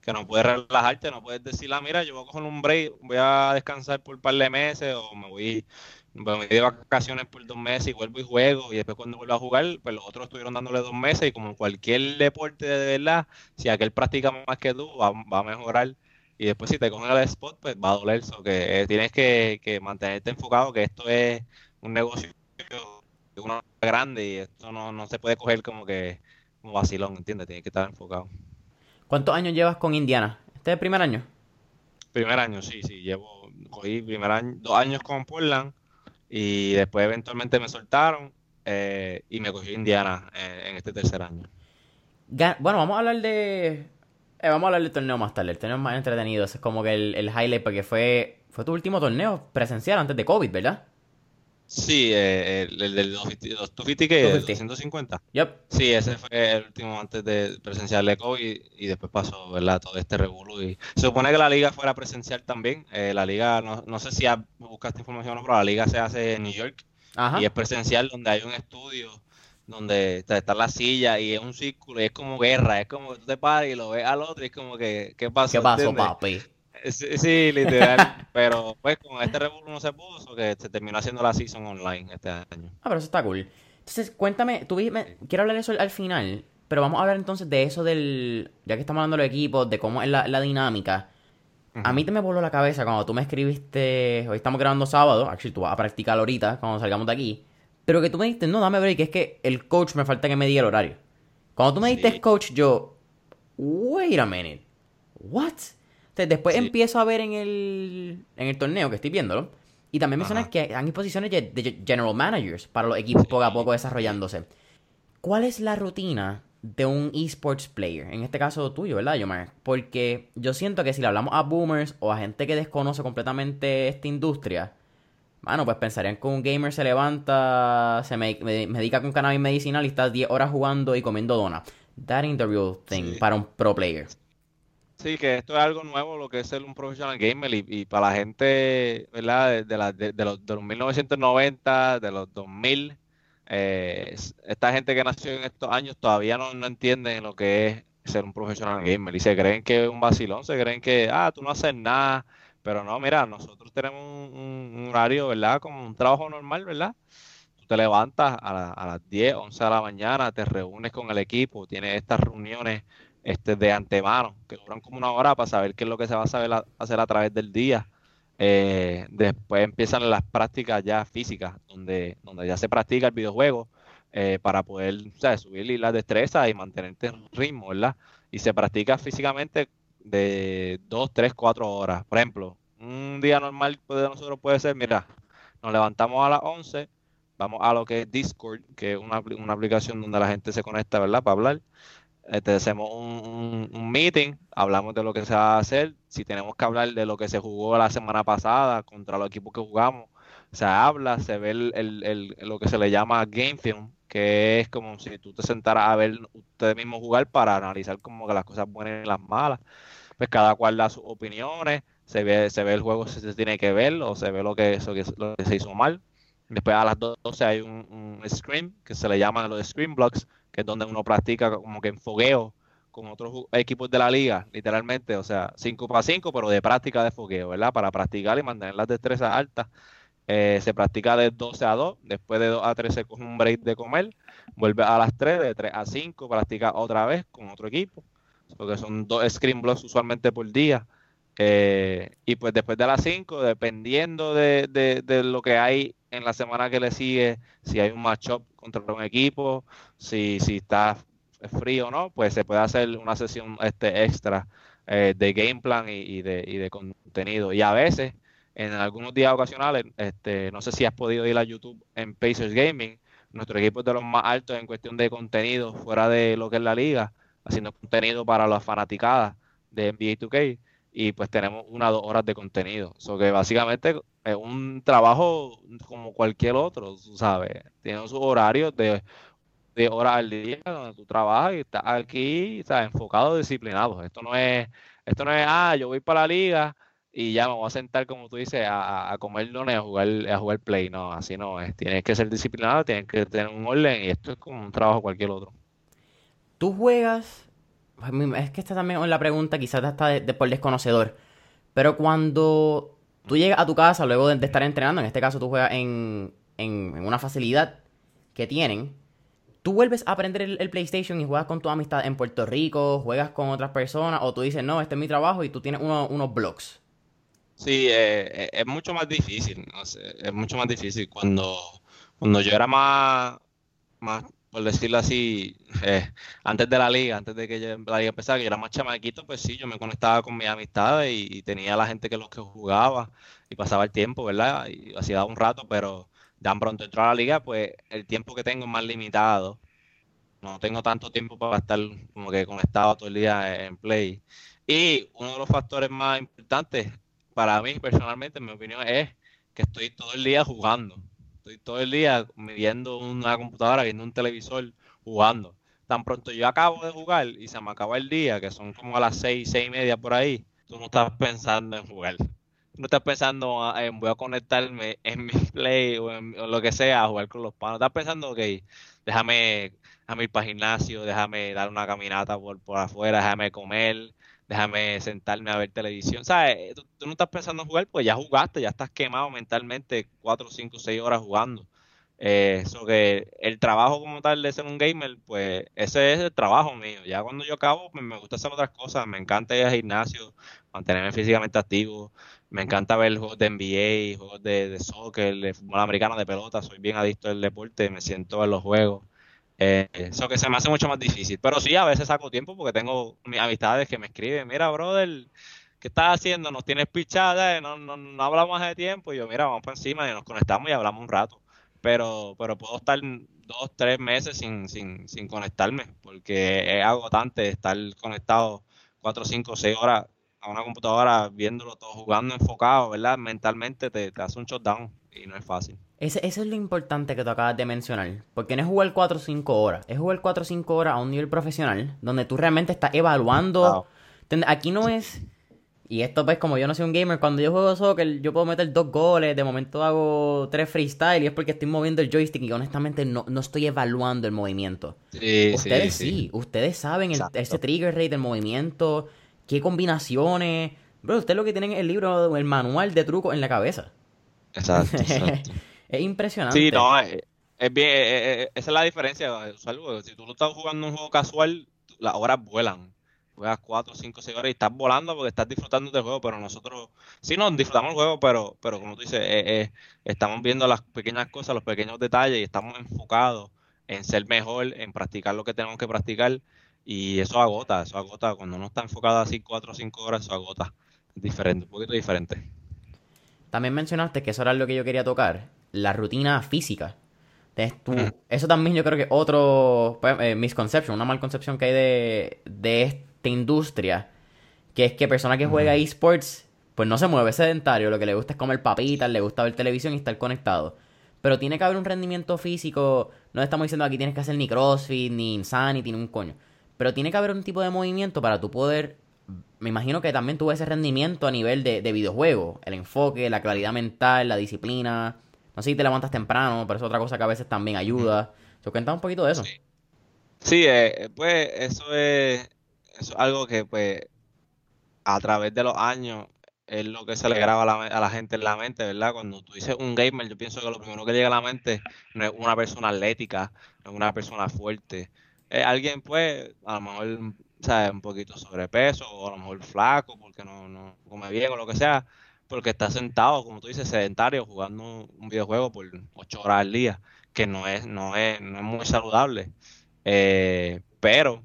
[SPEAKER 1] que no puedes relajarte, no puedes decir, ah, mira, yo voy a coger un break, voy a descansar por un par de meses o me voy, me voy de vacaciones por dos meses y vuelvo y juego y después cuando vuelvo a jugar, pues los otros estuvieron dándole dos meses y como cualquier deporte de verdad, si aquel practica más que tú, va, a mejorar y después si te cogen el spot, pues va a doler, eso que eh, tienes que, que mantenerte enfocado, que esto es un negocio uno grande y esto no, se puede coger como que como vacilón, ¿entiendes? Tiene que estar enfocado.
[SPEAKER 2] ¿Cuántos años llevas con Indiana? ¿Este es el primer año?
[SPEAKER 1] Primer año, sí, sí. Llevo, cogí primer año, dos años con Portland y después eventualmente me soltaron eh, y me cogí Indiana eh, en este tercer año.
[SPEAKER 2] Bueno, vamos a hablar de... Eh, vamos a hablar del torneo más tarde, el torneo más entretenido. Ese es como que el, el highlight porque fue, fue tu último torneo presencial antes de COVID, ¿verdad?
[SPEAKER 1] Sí, eh, el, del 250 que 250.
[SPEAKER 2] Yep.
[SPEAKER 1] Sí, ese fue el último antes de presencial de COVID y después pasó, ¿verdad? Todo este revuelo y se supone que la liga fuera presencial también. Eh, la liga, no, no sé si buscaste información o no, pero la liga se hace en New York y es presencial donde hay un estudio donde está la silla y es un círculo y es como guerra, es como que tú te paras y lo ves al otro y es como que, ¿qué pasó?
[SPEAKER 2] ¿Qué pasó, papi?
[SPEAKER 1] Sí, literal. pero pues con este revuelo no se puso, que se terminó haciendo la season online este año.
[SPEAKER 2] Ah, pero eso está cool. Entonces, cuéntame, tú quiero hablar de eso al final, pero vamos a hablar entonces de eso del, ya que estamos hablando de los equipos, de cómo es la, dinámica. A mí te me voló la cabeza cuando tú me escribiste, hoy estamos grabando sábado, actually tú vas a practicar ahorita cuando salgamos de aquí, pero que tú me dijiste, no, dame break, es que el coach me falta que me diga el horario. Cuando tú me dijiste coach, yo, wait a minute, what? Después empiezo a ver en el, en el torneo que estoy viéndolo. Y también mencionas que hay posiciones de general managers para los equipos poco a poco desarrollándose. ¿Cuál es la rutina de un esports player? En este caso tuyo, ¿verdad, Yomar? Porque yo siento que si le hablamos a boomers o a gente que desconoce completamente esta industria, Mano, pues pensarían que un gamer se levanta, se medica con cannabis medicinal y está 10 horas jugando y comiendo donas. That ain't the real thing para un pro player.
[SPEAKER 1] Sí, que esto es algo nuevo, lo que es ser un professional gamer y, para la gente, ¿verdad? De, la, de, los, de, los, 1990, de los 2000, eh, esta gente que nació en estos años todavía no, no entienden lo que es ser un profesional gamer y se creen que es un vacilón, se creen que, ah, tú no haces nada, pero no, mira, nosotros tenemos un, horario, ¿verdad? Como un trabajo normal, ¿verdad? Tú te levantas a, a, las 10, 11 de la mañana, te reúnes con el equipo, tienes estas reuniones este, de antemano, que duran como una hora para saber qué es lo que se va a saber hacer a través del día. Eh, después empiezan las prácticas ya físicas, donde, donde ya se practica el videojuego eh, para poder subir las destrezas y mantenerte en ritmo, ¿verdad? Y se practica físicamente de 2, 3, 4 horas. Por ejemplo, un día normal de nosotros puede ser, mira, nos levantamos a las 11, vamos a lo que es Discord, que es una, una aplicación donde la gente se conecta, ¿verdad? Para hablar. Este, hacemos un, meeting, hablamos de lo que se va a hacer, si tenemos que hablar de lo que se jugó la semana pasada contra los equipos que jugamos, se habla, se ve el, lo que se le llama game film, que es como si tú te sentaras a ver ustedes mismos jugar para analizar como que las cosas buenas y las malas. Pues cada cual da sus opiniones, se ve, se ve el juego si se tiene que ver o se ve lo que, eso, lo que se hizo mal. Después a las 12 hay un, un screen que se le llama los screen blocks, que es donde uno practica como que en fogueo con otros equipos de la liga, literalmente, o sea, 5 para 5, pero de práctica de fogueo, ¿verdad? Para practicar y mantener las destrezas altas. Eh, se practica de 12 a 2, después de 2 a 3 se coge un break de comer, vuelve a las 3, de 3 a 5, practica otra vez con otro equipo, porque son dos screen blocks usualmente por día. Eh, y pues después de las 5, dependiendo de, de, de, lo que hay en la semana que le sigue, si hay un matchup contra un equipo, si, si está frío o no, pues se puede hacer una sesión este extra eh, de game plan y, de, y de contenido. Y a veces, en algunos días ocasionales, este, no sé si has podido ir a YouTube en Pacers Gaming, nuestro equipo es de los más altos en cuestión de contenido fuera de lo que es la liga, haciendo contenido para las fanaticadas de NBA 2K y pues tenemos una o dos horas de contenido. So que básicamente es un trabajo como cualquier otro, ¿sabes? Tiene sus horarios de, de horas al día donde tú trabajas y estás aquí, ¿sabes? Enfocado, disciplinado. Esto no es, esto no es, ah, yo voy para la liga y ya me voy a sentar, como tú dices, a, a comer dones, a jugar, a jugar play. No, así no es. Tienes que ser disciplinado, tienes que tener un orden y esto es como un trabajo cualquier otro.
[SPEAKER 2] Tú juegas es que esta también es la pregunta, quizás está de, por desconocedor. Pero cuando tú llegas a tu casa luego de, estar entrenando, en este caso tú juegas en, una facilidad que tienen, tú vuelves a aprender el, PlayStation y juegas con tu amistad en Puerto Rico, juegas con otras personas, o tú dices, no, este es mi trabajo y tú tienes unos blogs.
[SPEAKER 1] Sí, eh, eh, es mucho más difícil, es mucho más difícil. Cuando, cuando yo era más por decirlo así, eh, antes de la liga, antes de que la liga empezara, que yo era más chamaquito, pues sí, yo me conectaba con mis amistades y, tenía la gente que los que jugaba y pasaba el tiempo, ¿verdad? Y hacía un rato, pero tan pronto entró a la liga, pues el tiempo que tengo es más limitado. No tengo tanto tiempo para estar como que conectado todo el día en play. Y uno de los factores más importantes para mí personalmente, en mi opinión, es que estoy todo el día jugando estoy todo el día viendo una computadora, viendo un televisor, jugando. Tan pronto yo acabo de jugar y se me acaba el día, que son como a las seis, seis y media por ahí, tú no estás pensando en jugar. no estás pensando ah, en voy a conectarme en mi <laughs> play o en lo que sea a jugar con los panos. Estás pensando, ok, déjame, déjame ir para el gimnasio, déjame dar una caminata por, por afuera, déjame comer, déjame sentarme a ver televisión. ¿Sabes? Tú, tú, no estás pensando en jugar, pues ya jugaste, ya estás quemado mentalmente 4, 5, 6 horas jugando. Eso eh, que el trabajo como tal de ser un gamer, pues ese es el trabajo mío. Ya cuando yo acabo, pues me gusta hacer otras cosas. Me encanta ir al gimnasio, mantenerme físicamente activo. Me encanta ver juegos de NBA, juegos de, de soccer, de fútbol americano, de pelota. Soy bien adicto al deporte, me siento en los juegos. Eh, eso que se me hace mucho más difícil. Pero sí, a veces saco tiempo porque tengo mis amistades que me escriben, mira, brother, ¿qué estás haciendo? Nos tienes pichada, no, no, no hablamos de tiempo. Y yo, mira, vamos por encima y nos conectamos y hablamos un rato. Pero, pero puedo estar dos, tres meses sin, sin, sin conectarme porque es agotante estar conectado cuatro, cinco, seis horas a una computadora viéndolo todo jugando enfocado, ¿verdad? Mentalmente te, te hace un shutdown y no es fácil.
[SPEAKER 2] Ese, eso es lo importante que tú acabas de mencionar. Porque no es jugar 4 o 5 horas. Es jugar 4 o 5 horas a un nivel profesional. Donde tú realmente estás evaluando. Aquí no es. Y esto, pues, como yo no soy un gamer, cuando yo juego soccer, yo puedo meter dos goles. De momento hago tres freestyle. Y es porque estoy moviendo el joystick. Y honestamente no, no estoy evaluando el movimiento.
[SPEAKER 1] Sí,
[SPEAKER 2] ustedes
[SPEAKER 1] sí,
[SPEAKER 2] sí. Ustedes saben el, ese trigger rate del movimiento. Qué combinaciones. Bro, ustedes lo que tienen es el libro, el manual de trucos en la cabeza.
[SPEAKER 1] Exacto, <laughs> exacto.
[SPEAKER 2] Es impresionante.
[SPEAKER 1] Sí, no, es, bien, esa es la diferencia. Si tú estás jugando un juego casual, las horas vuelan. Juegas 4, 5, 6 horas y estás volando porque estás disfrutando del juego, pero nosotros sí nos disfrutamos el juego, pero, pero como tú dices, estamos viendo las pequeñas cosas, los pequeños detalles y estamos enfocados en ser mejor, en practicar lo que tenemos que practicar y eso agota, eso agota. Cuando uno está enfocado así 4 o 5 horas, eso agota. Es diferente, un poquito diferente.
[SPEAKER 2] También mencionaste que eso era lo que yo quería tocar, la rutina física. eso también yo creo que otro pues, eh, misconception, una mal concepción que hay de, de esta industria, que es que persona que juega esports, pues no se mueve sedentario, lo que le gusta es comer papitas, le gusta ver televisión y estar conectado. Pero tiene que haber un rendimiento físico, no estamos diciendo aquí tienes que hacer ni CrossFit, ni Insanity, ni un coño. Pero tiene que haber un tipo de movimiento para tú poder me imagino que también tuvo ese rendimiento a nivel de, de videojuego, el enfoque, la claridad mental, la disciplina. No sé si te levantas temprano, pero es otra cosa que a veces también ayuda. ¿Se cuenta un poquito de eso?
[SPEAKER 1] Sí, eh, pues eso es, algo que pues a través de los años es lo que se le graba a la, gente en la mente, ¿verdad? Cuando tú dices un gamer, yo pienso que lo primero que llega a la mente no es una persona atlética, no es una persona fuerte. Es alguien, pues, a lo mejor sea, un poquito sobrepeso o a lo mejor flaco porque no, no come bien o lo que sea, porque está sentado, como tú dices, sedentario, jugando un videojuego por ocho horas al día, que no es, no es, no es muy saludable. Eh, pero,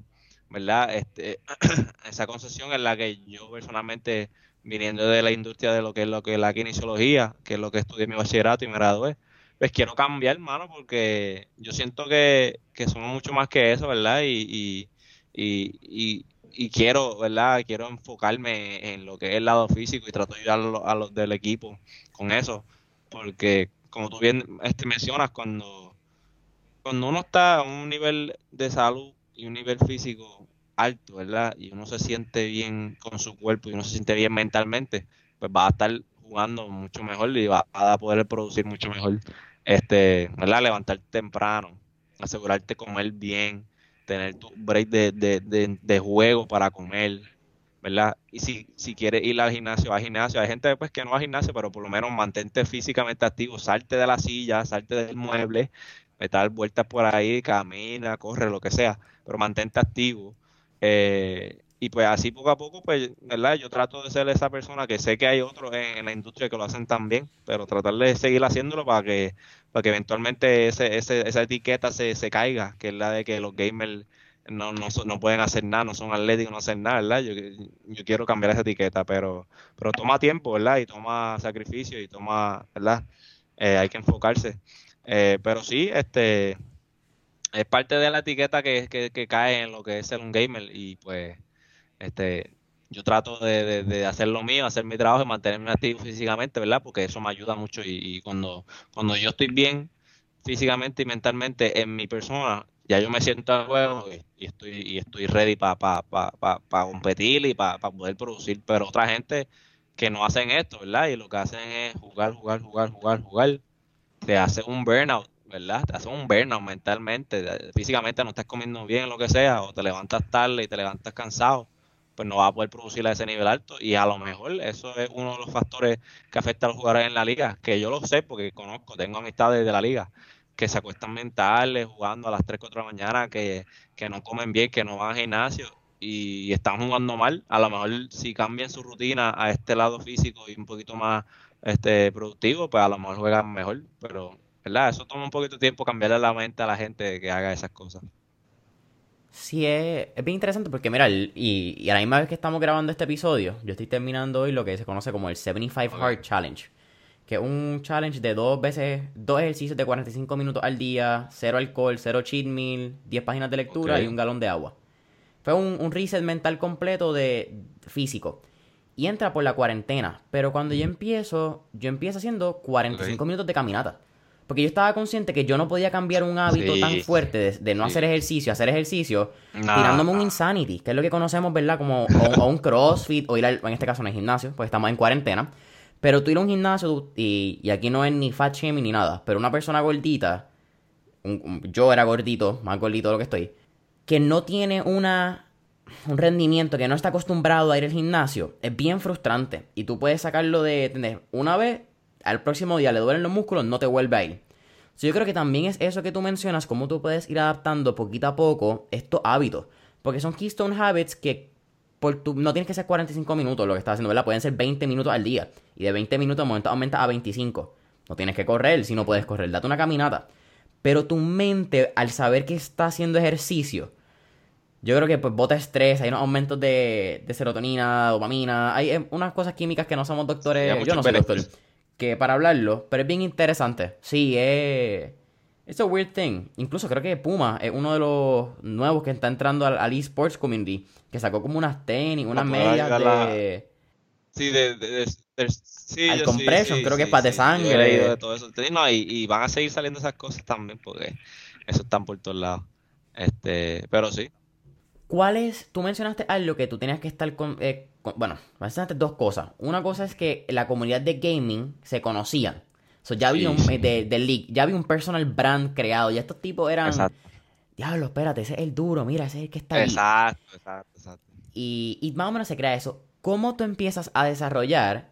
[SPEAKER 1] ¿verdad? Este, <clears throat> esa concesión es la que yo personalmente, viniendo de la industria de lo que es lo que es la kinesiología, que es lo que estudié mi bachillerato y me gradué, pues quiero cambiar, hermano, porque yo siento que, que somos mucho más que eso, ¿verdad? y, y, y, quiero, ¿verdad? Quiero enfocarme en lo que es el lado físico y trato de ayudar a los, del equipo con eso, porque como tú bien este, mencionas, cuando, cuando uno está a un nivel de salud y un nivel físico alto, ¿verdad? Y uno se siente bien con su cuerpo y uno se siente bien mentalmente, pues va a estar jugando mucho mejor y va a poder producir mucho mejor, este, ¿verdad? Levantarte temprano, asegurarte comer bien, tener tu break de, de, de, juego para comer, ¿verdad? Y si, si quieres ir al gimnasio, al gimnasio. Hay gente pues, que no va al gimnasio, pero por lo menos mantente físicamente activo, salte de la silla, salte del mueble, dar vueltas por ahí, camina, corre, lo que sea, pero mantente activo. Eh, y pues así poco a poco, pues, ¿verdad? Yo trato de ser esa persona que sé que hay otros en, la industria que lo hacen también, pero tratar de seguir haciéndolo para que, para que eventualmente ese, ese, esa etiqueta se, se caiga, que es la de que los gamers no, no, no pueden hacer nada, no son atléticos, no hacen nada, ¿verdad? Yo, yo quiero cambiar esa etiqueta, pero, pero toma tiempo, ¿verdad? Y toma sacrificio y toma, ¿verdad? Eh, hay que enfocarse. Eh, pero sí, este es parte de la etiqueta que, que, que cae en lo que es ser un gamer y pues este, yo trato de, hacer lo mío, hacer mi trabajo y mantenerme activo físicamente, ¿verdad? Porque eso me ayuda mucho y, cuando, cuando yo estoy bien físicamente y mentalmente en mi persona, ya yo me siento al juego y, estoy y estoy ready para pa, pa, pa, competir y para poder producir. Pero otra gente que no hacen esto, ¿verdad? Y lo que hacen es jugar, jugar, jugar, jugar, jugar. Te hace un burnout, ¿verdad? Te hace un burnout mentalmente. Físicamente no estás comiendo bien, lo que sea, o te levantas tarde y te levantas cansado pues no va a poder producir a ese nivel alto y a lo mejor eso es uno de los factores que afecta a los jugadores en la liga, que yo lo sé porque conozco, tengo amistades de la liga que se acuestan mentales jugando a las 3, 4 de la mañana, que, no comen bien, que no van al gimnasio y están jugando mal, a lo mejor si cambian su rutina a este lado físico y un poquito más este productivo, pues a lo mejor juegan mejor, pero ¿verdad? Eso toma un poquito de tiempo cambiarle la mente a la gente que haga esas cosas.
[SPEAKER 2] Sí, es, es, bien interesante porque, mira, y, y, a la misma vez que estamos grabando este episodio, yo estoy terminando hoy lo que se conoce como el 75 Hard Challenge, que es un challenge de dos veces, dos ejercicios de 45 minutos al día, cero alcohol, cero cheat meal, 10 páginas de lectura y un galón de agua. Fue un, un reset mental completo de físico. y entra por la cuarentena. Pero cuando yo empiezo, yo empiezo haciendo 45 minutos de caminata. Porque yo estaba consciente que yo no podía cambiar un hábito tan fuerte de, no hacer ejercicio, hacer ejercicio, tirándome un insanity, que es lo que conocemos, ¿verdad? Como o, un <laughs> crossfit, o ir al, en este caso en el gimnasio, pues estamos en cuarentena. Pero tú ir a un gimnasio, y, y aquí no es ni fat shaming ni nada, pero una persona gordita, yo era gordito, más gordito de lo que estoy, que no tiene una un rendimiento que no está acostumbrado a ir al gimnasio, es bien frustrante. Y tú puedes sacarlo de, una vez, al próximo día le duelen los músculos, no te vuelve a ir. yo creo que también es eso que tú mencionas, cómo tú puedes ir adaptando poquito a poco estos hábitos. Porque son keystone habits que por tu, no tienes que ser 45 minutos lo que estás haciendo, ¿verdad? Pueden ser 20 minutos al día. Y de 20 minutos de momento aumenta a 25. No tienes que correr si no puedes correr. Date una caminata. Pero tu mente, al saber que está haciendo ejercicio, yo creo que pues bota estrés, hay unos aumentos de, de serotonina, dopamina, hay eh, unas cosas químicas que no somos doctores, yo no soy doctor, que para hablarlo, pero es bien interesante. Sí, es... Es a weird thing. Incluso creo que Puma es uno de los nuevos que está entrando al, esports community. Que sacó como unas tenis, unas medias de.
[SPEAKER 1] Sí, de. de, sí,
[SPEAKER 2] al compression, creo que es para de sangre.
[SPEAKER 1] De todo eso. No, y, y, van a seguir saliendo esas cosas también, porque eso están por todos lados. Este, pero sí,
[SPEAKER 2] ¿Cuál es? Tú mencionaste algo que tú tenías que estar con, eh, bueno, mencionaste dos cosas. Una cosa es que la comunidad de gaming se conocían. ya había un, eh, de, league, ya había un personal brand creado. Ya estos tipos eran. Exacto. Diablo, espérate, ese es el duro, mira, ese es el que está ahí.
[SPEAKER 1] Exacto, exacto, exacto.
[SPEAKER 2] Y, y más o menos se crea eso. ¿Cómo tú empiezas a desarrollar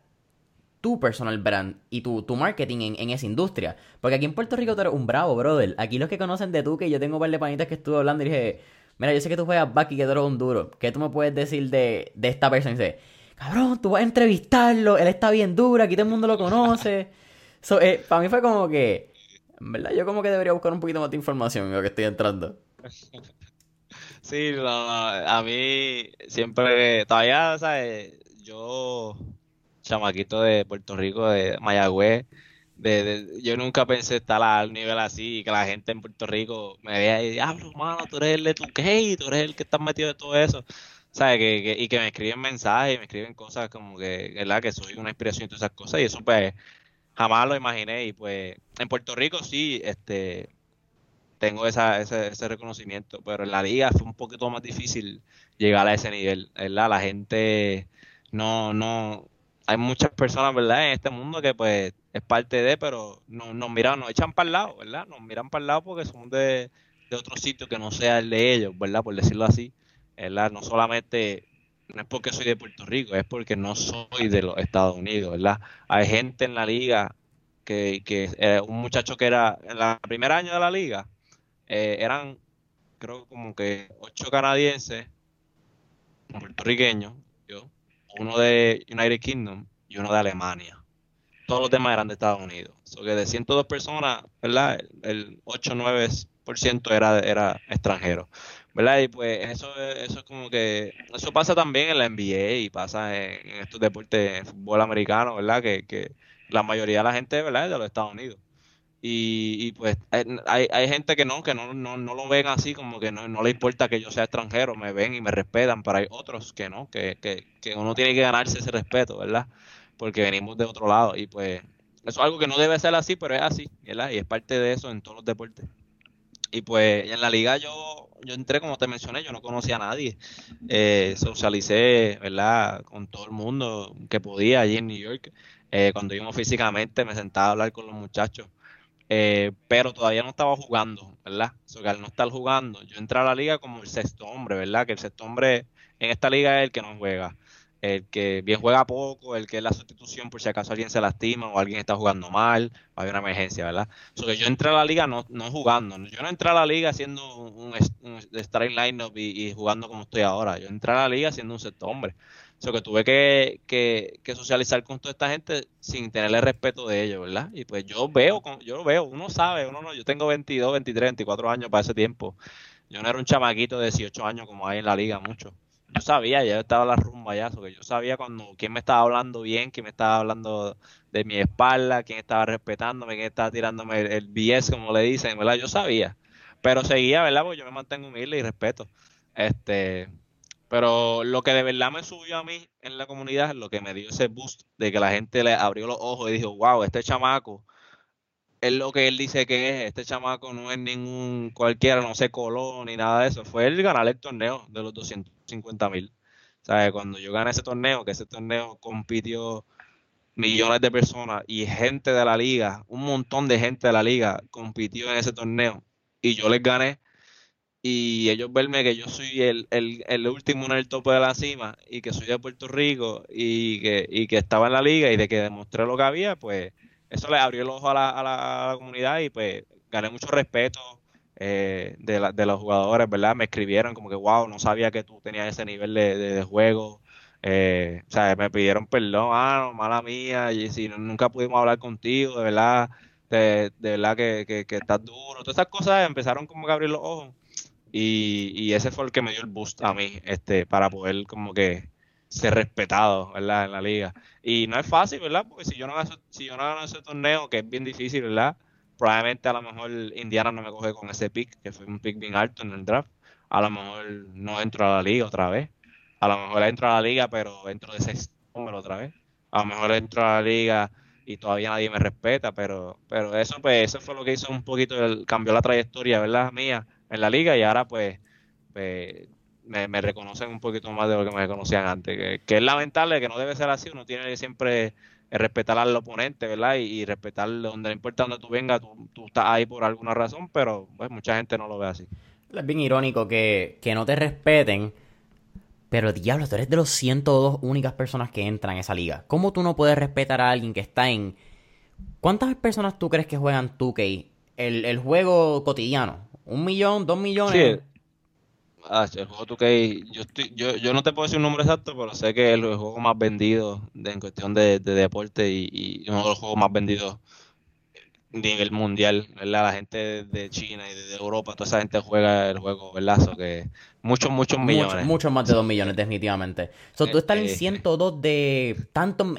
[SPEAKER 2] tu personal brand y tu, tu marketing en, en, esa industria? Porque aquí en Puerto Rico tú eres un bravo, brother. Aquí los que conocen de tú, que yo tengo un par de panitas que estuve hablando y dije Mira, yo sé que tú juegas back y que tú eres un duro. ¿Qué tú me puedes decir de, de esta persona? Y dice, cabrón, tú vas a entrevistarlo, él está bien duro, aquí todo el mundo lo conoce. <laughs> so, eh, para mí fue como que, en verdad, yo como que debería buscar un poquito más de información en lo que estoy entrando. <laughs>
[SPEAKER 1] Sí, no, a mí siempre, todavía, ¿sabes? Yo, chamaquito de Puerto Rico, de Mayagüez, yo nunca pensé estar al nivel así y que la gente en Puerto Rico me vea y diablo, mano, tú eres el de tu gay, tú eres el que está metido de todo eso. ¿Sabes? Que, y que me escriben mensajes, me escriben cosas como que, ¿verdad? Que soy una inspiración y todas esas cosas. Y eso, pues, jamás lo imaginé. Y pues, en Puerto Rico sí, este, tengo esa, ese, ese reconocimiento. Pero en la liga fue un poquito más difícil llegar a ese nivel, ¿verdad? La gente no, no, hay muchas personas, ¿verdad? En este mundo que, pues, es parte de, pero nos, nos miran, nos echan para el lado, ¿verdad? Nos miran para el lado porque somos de, de otro sitio que no sea el de ellos, ¿verdad? Por decirlo así, ¿verdad? No solamente, no es porque soy de Puerto Rico, es porque no soy de los Estados Unidos, ¿verdad? Hay gente en la liga que, que eh, un muchacho que era en el primer año de la liga, eh, eran creo como que ocho canadienses, puertorriqueños, yo, uno de United Kingdom y uno de Alemania todos los demás eran de Estados Unidos. So que de 102 personas, ¿verdad? El 8 9% era, era extranjero. ¿Verdad? Y pues eso, eso es como que, eso pasa también en la NBA y pasa en, estos deportes, en fútbol americano, ¿verdad? Que, que la mayoría de la gente, ¿verdad? Es de los Estados Unidos. Y, y pues hay, hay gente que no, que no, no, no lo ven así, como que no, no le importa que yo sea extranjero, me ven y me respetan, pero hay otros que no, que, que, que uno tiene que ganarse ese respeto, ¿verdad? Porque venimos de otro lado y pues eso es algo que no debe ser así, pero es así, ¿verdad? Y es parte de eso en todos los deportes. Y pues en la liga yo, yo entré, como te mencioné, yo no conocía a nadie. Eh, socialicé, ¿verdad? Con todo el mundo que podía allí en New York. Eh, cuando íbamos físicamente me sentaba a hablar con los muchachos. Eh, pero todavía no estaba jugando, ¿verdad? O que al no estar jugando, yo entré a la liga como el sexto hombre, ¿verdad? Que el sexto hombre en esta liga es el que no juega el que bien juega poco, el que es la sustitución por si acaso alguien se lastima o alguien está jugando mal o hay una emergencia, ¿verdad? So que yo entré a la liga no, no jugando, yo no entré a la liga haciendo un, strike lineup y, y, jugando como estoy ahora, yo entré a la liga siendo un sexto hombre. So que tuve que, que, que, socializar con toda esta gente sin tenerle respeto de ellos, ¿verdad? Y pues yo veo, yo lo veo, uno sabe, uno no, yo tengo 22, 23, 24 años para ese tiempo. Yo no era un chamaquito de 18 años como hay en la liga, mucho yo sabía, ya estaba la rumba ya, que yo sabía cuando quién me estaba hablando bien, quién me estaba hablando de mi espalda, quién estaba respetándome, quién estaba tirándome el, BS, como le dicen, Yo sabía, pero seguía, ¿verdad? Porque yo me mantengo humilde y respeto. Este, Pero lo que de verdad me subió a mí en la comunidad, lo que me dio ese boost de que la gente le abrió los ojos y dijo, wow, este chamaco es lo que él dice que es. Este chamaco no es ningún cualquiera, no se coló ni nada de eso. Fue él ganar el torneo de los 250 mil. ¿Sabes? Cuando yo gané ese torneo, que ese torneo compitió millones de personas y gente de la liga, un montón de gente de la liga compitió en ese torneo y yo les gané y ellos verme que yo soy el, el, último en el tope de la cima y que soy de Puerto Rico y que, y que estaba en la liga y de que demostré lo que había, pues eso le abrió el ojo a la, a la, comunidad y pues gané mucho respeto eh, de, de los jugadores, ¿verdad? Me escribieron como que, wow, no sabía que tú tenías ese nivel de, juego. Eh, o sea, me pidieron perdón, ah, no, mala mía, y si nunca pudimos hablar contigo, de verdad, de, verdad que, estás duro. Todas esas cosas empezaron como que a abrir los ojos. Y, y ese fue el que me dio el boost a mí, este, para poder como que ser respetado, ¿verdad? En la liga. Y no es fácil, ¿verdad? Porque si yo no gano, si yo no gano ese torneo, que es bien difícil, ¿verdad? Probablemente a lo mejor Indiana no me coge con ese pick, que fue un pick bien alto en el draft. A lo mejor no entro a la liga otra vez. A lo mejor entro a la liga, pero entro de ese número otra vez. A lo mejor entro a la liga y todavía nadie me respeta, pero pero eso pues eso fue lo que hizo un poquito, el, cambió la trayectoria, ¿verdad? Mía en la liga y ahora pues, pues me, reconocen un poquito más de lo que me conocían antes. Que, es lamentable, que no debe ser así. Uno tiene que siempre respetar al oponente, ¿verdad? Y, respetar donde no importa donde tú vengas, tú, tú, estás ahí por alguna razón, pero pues mucha gente no lo ve así.
[SPEAKER 2] Es bien irónico que, que no te respeten, pero diablo, tú eres de los 102 únicas personas que entran en esa liga. ¿Cómo tú no puedes respetar a alguien que está en... ¿Cuántas personas tú crees que juegan 2K? El, el juego cotidiano. ¿Un millón? ¿Dos millones? Sí.
[SPEAKER 1] Ah, el juego 2K, yo, estoy, yo, yo no te puedo decir un número exacto, pero sé que es el juego más vendido en cuestión de, deporte y, uno de los juegos más vendidos a nivel mundial, ¿verdad? La gente de China y de Europa, toda esa gente juega el juego, ¿verdad? que muchos, muchos millones.
[SPEAKER 2] Muchos más de 2 millones, definitivamente. So, tú estás en 102 eh, de tanto...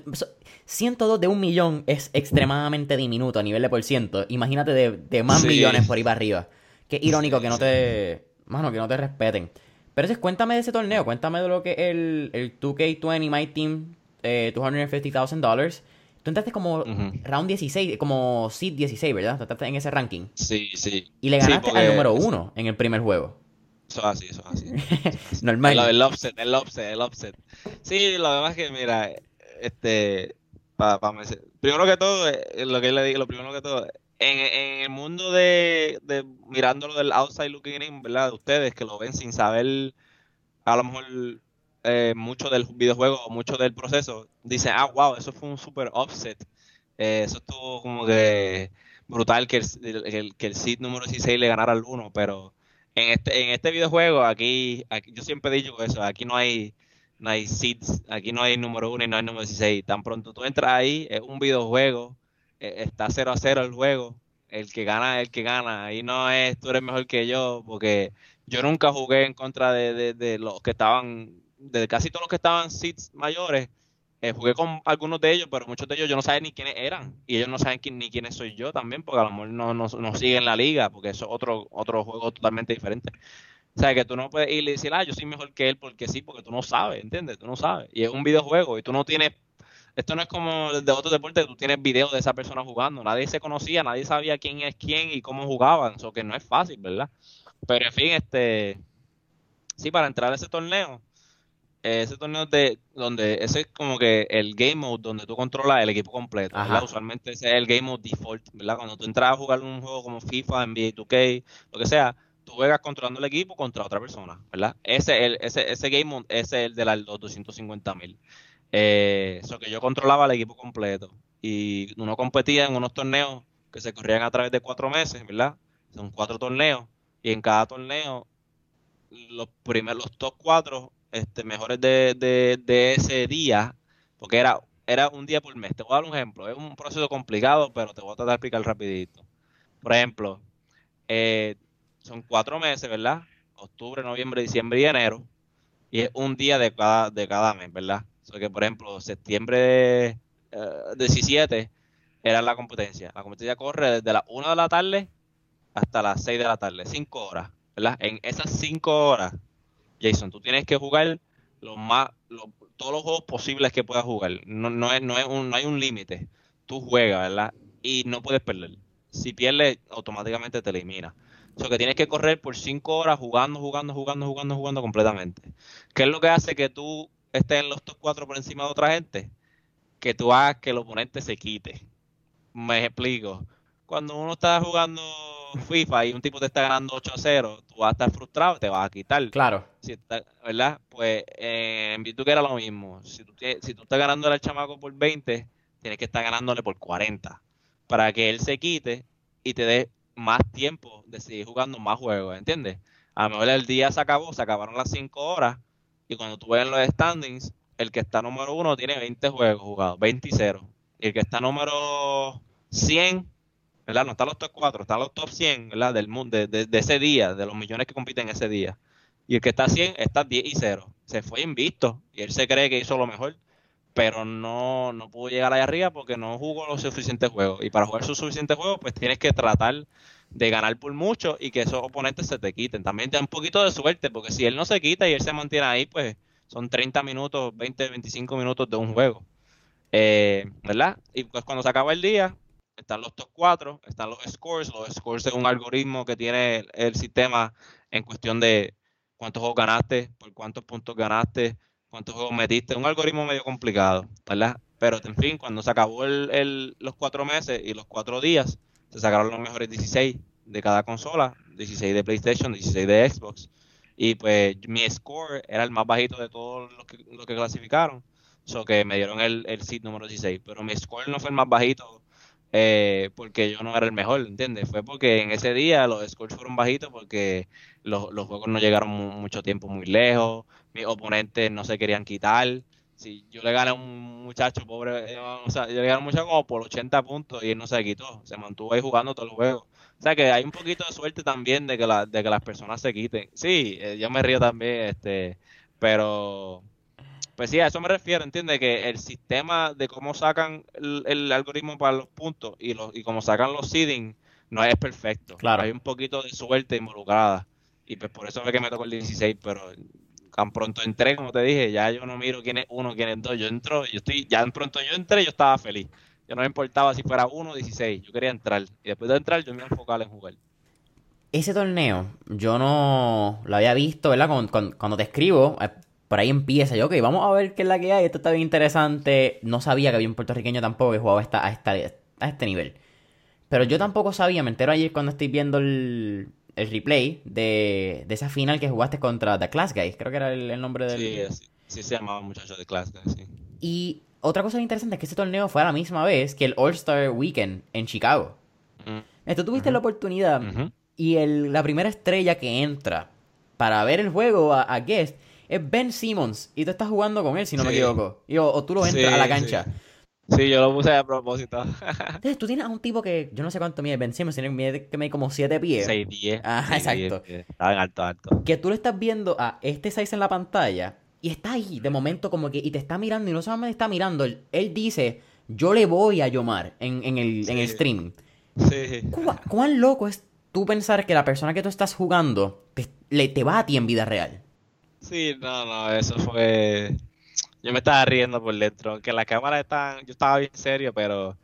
[SPEAKER 2] 102 de un millón es extremadamente diminuto a nivel de por ciento. Imagínate de, más millones por ahí para arriba. Qué irónico que no te mano, que no te respeten. Pero entonces, cuéntame de ese torneo, cuéntame de lo que es el, el 2K20 My Team eh, $250,000. Tú entraste como round 16, como seed 16, ¿verdad? Tú entraste en ese ranking.
[SPEAKER 1] Sí, sí.
[SPEAKER 2] Y le ganaste al número uno en el primer juego.
[SPEAKER 1] Eso así, eso así. <laughs>
[SPEAKER 2] Normal.
[SPEAKER 1] El, el, offset, el offset, el offset. Sí, lo demás que, mira, este, para pa, primero que todo, eh, lo que le digo, lo primero que todo, en, el mundo de, de mirándolo del outside looking in, ¿verdad? De ustedes que lo ven sin saber a lo mejor eh, mucho del videojuego o mucho del proceso, dicen, ah, wow, eso fue un super offset. Eh, eso estuvo como que brutal que el, que el seed número 16 le ganara al 1, pero en este, en este videojuego, aquí, yo siempre he dicho eso, aquí no hay no hay seeds, aquí no hay número 1 y no hay número 16. Tan pronto tú entras ahí, es un videojuego está 0 a 0 el juego. El que gana el que gana. Ahí no es tú eres mejor que yo, porque yo nunca jugué en contra de, de, los que estaban, de casi todos los que estaban seats mayores. Eh, jugué con algunos de ellos, pero muchos de ellos yo no sabía ni quiénes eran. Y ellos no saben ni quiénes soy yo también, porque a lo mejor no, no, no siguen la liga, porque eso es otro, otro juego totalmente diferente. O sea, que tú no puedes ir y decir, ah, yo soy mejor que él porque sí, porque tú no sabes, ¿entiendes? Tú no sabes. Y es un videojuego y tú no tienes esto no es como de otro deporte que tú tienes videos de esa persona jugando. Nadie se conocía, nadie sabía quién es quién y cómo jugaban. Eso que no es fácil, ¿verdad? Pero en fin, este. Sí, para entrar a ese torneo. Ese torneo de donde ese es como que el game mode donde tú controlas el equipo completo, Usualmente ese es el game mode default, ¿verdad? Cuando tú entras a jugar un juego como FIFA, NBA 2K, lo que sea, tú juegas controlando el equipo contra otra persona, ¿verdad? Ese, el, ese, ese game mode ese es el de los 250 mil. Eh, que yo controlaba el equipo completo. Y uno competía en unos torneos que se corrían a través de cuatro meses, ¿verdad? Son cuatro torneos. Y en cada torneo, los primeros, los top cuatro este, mejores de, de, ese día, porque era, era un día por mes. Te voy a dar un ejemplo. Es un proceso complicado, pero te voy a tratar de explicar rapidito. Por ejemplo, eh, son cuatro meses, ¿verdad? Octubre, noviembre, diciembre y enero. Y es un día de cada, de cada mes, ¿verdad? Que, por ejemplo, septiembre 17 eh, era la competencia. La competencia corre desde las 1 de la tarde hasta las 6 de la tarde, 5 horas, ¿verdad? En esas 5 horas, Jason, tú tienes que jugar los más, todos los juegos posibles que puedas jugar. No, no, es, no, es no hay un límite. Tú juegas, ¿verdad? Y no puedes perder. Si pierdes, automáticamente te elimina. O sea, que tienes que correr por 5 horas jugando, jugando, jugando, jugando, jugando completamente. ¿Qué es lo que hace que tú estés en los top 4 por encima de otra gente? Que tú hagas que el oponente se quite. Me explico. Cuando uno está jugando FIFA y un tipo te está ganando 8 a 0, tú vas a estar frustrado, te vas a quitar.
[SPEAKER 2] Claro.
[SPEAKER 1] Si ¿Verdad? Pues eh, en que era lo mismo. Si tú, si tú estás ganando al chamaco por 20, tienes que estar ganándole por 40. Para que él se quite y te dé más tiempo de seguir jugando más juegos, ¿entiendes? A lo mejor el día se acabó, se acabaron las 5 horas y cuando tú ves los standings, el que está número 1 tiene 20 juegos jugados, 20 y 0. Y el que está número 100 ¿verdad? No están los top 4, están los top 100, ¿verdad? Del mundo, de, ese día, de los millones que compiten ese día. Y el que está 100 está 10 y 0. Se fue invisto y él se cree que hizo lo mejor, pero no, no pudo llegar allá arriba porque no jugó los suficientes juegos. Y para jugar sus suficientes juegos, pues tienes que tratar de ganar por mucho y que esos oponentes se te quiten. También te da un poquito de suerte, porque si él no se quita y él se mantiene ahí, pues son 30 minutos, 20, 25 minutos de un juego. Eh, ¿Verdad? Y pues cuando se acaba el día, están los top 4, están los scores. Los scores es un algoritmo que tiene el sistema en cuestión de cuántos juegos ganaste, por cuántos puntos ganaste, cuántos juegos metiste. Un algoritmo medio complicado, ¿verdad? Pero en fin, cuando se acabó el, los cuatro meses y los cuatro días, se sacaron los mejores 16 de cada consola, 16 de PlayStation, 16 de Xbox. Y pues mi score era el más bajito de todos los que, los que clasificaron. So que me dieron el, el seed número 16. Pero mi score no fue el más bajito eh, porque yo no era el mejor, ¿entiendes? Fue porque en ese día los scores fueron bajitos porque los, los juegos no llegaron mucho tiempo muy lejos, mis oponentes no se querían quitar. Si yo le gané a un muchacho pobre, eh, o sea, yo le gané a un muchacho como por 80 puntos y él no se quitó, se mantuvo ahí jugando todo el juego. O sea que hay un poquito de suerte también de que, la, de que las personas se quiten. Sí, eh, yo me río también, este, pero pues sí, a eso me refiero, entiende que el sistema de cómo sacan el, algoritmo para los puntos y, los, y cómo sacan los seeding no es perfecto.
[SPEAKER 2] Claro.
[SPEAKER 1] Hay un poquito de suerte involucrada. Y pues por eso fue que me tocó el 16, pero tan pronto entré, como te dije, ya yo no miro quién es uno, quién es dos. Yo entro, yo estoy, ya tan pronto yo entré, yo estaba feliz. Yo no me importaba si fuera uno o 16, yo quería entrar. Y después de entrar, yo me iba a enfocar en jugar.
[SPEAKER 2] Ese torneo, yo no lo había visto, ¿verdad? Cuando, cuando te escribo, eh, por ahí empieza. Yo, ok, vamos a ver qué es la que hay. Esto está bien interesante. No sabía que había un puertorriqueño tampoco que jugaba a, esta, a este nivel. Pero yo tampoco sabía, me entero ayer cuando estoy viendo el, replay de, esa final que jugaste contra The Class Guys. Creo que era el, nombre del.
[SPEAKER 1] Sí, sí, se llamaba muchacho The Class Guys, sí.
[SPEAKER 2] Y otra cosa interesante es que ese torneo fue a la misma vez que el All-Star Weekend en Chicago. Esto tuviste la oportunidad y el, la primera estrella que entra para ver el juego a Guest es Ben Simmons y tú estás jugando con él, si no me equivoco. o, tú lo entras a la cancha.
[SPEAKER 1] Sí. Yo lo puse a propósito. <laughs>
[SPEAKER 2] Entonces, tú tienes a un tipo que yo no sé cuánto mide, Ben Simmons, que mide como 7 pies.
[SPEAKER 1] 6, 10.
[SPEAKER 2] Ajá, exacto.
[SPEAKER 1] Está en alto, alto.
[SPEAKER 2] Que tú le estás viendo a este 6 en la pantalla y está ahí de momento como que y te está mirando y no solamente está mirando, él, dice, yo le voy a llamar en, en, el, en el stream.
[SPEAKER 1] Sí.
[SPEAKER 2] ¿Cuán, loco es tú pensar que la persona que tú estás jugando te, le, te va a ti en vida real?
[SPEAKER 1] Sí, no, no, eso fue... Yo me estaba riendo por dentro, que la cámara está... Yo estaba bien serio, pero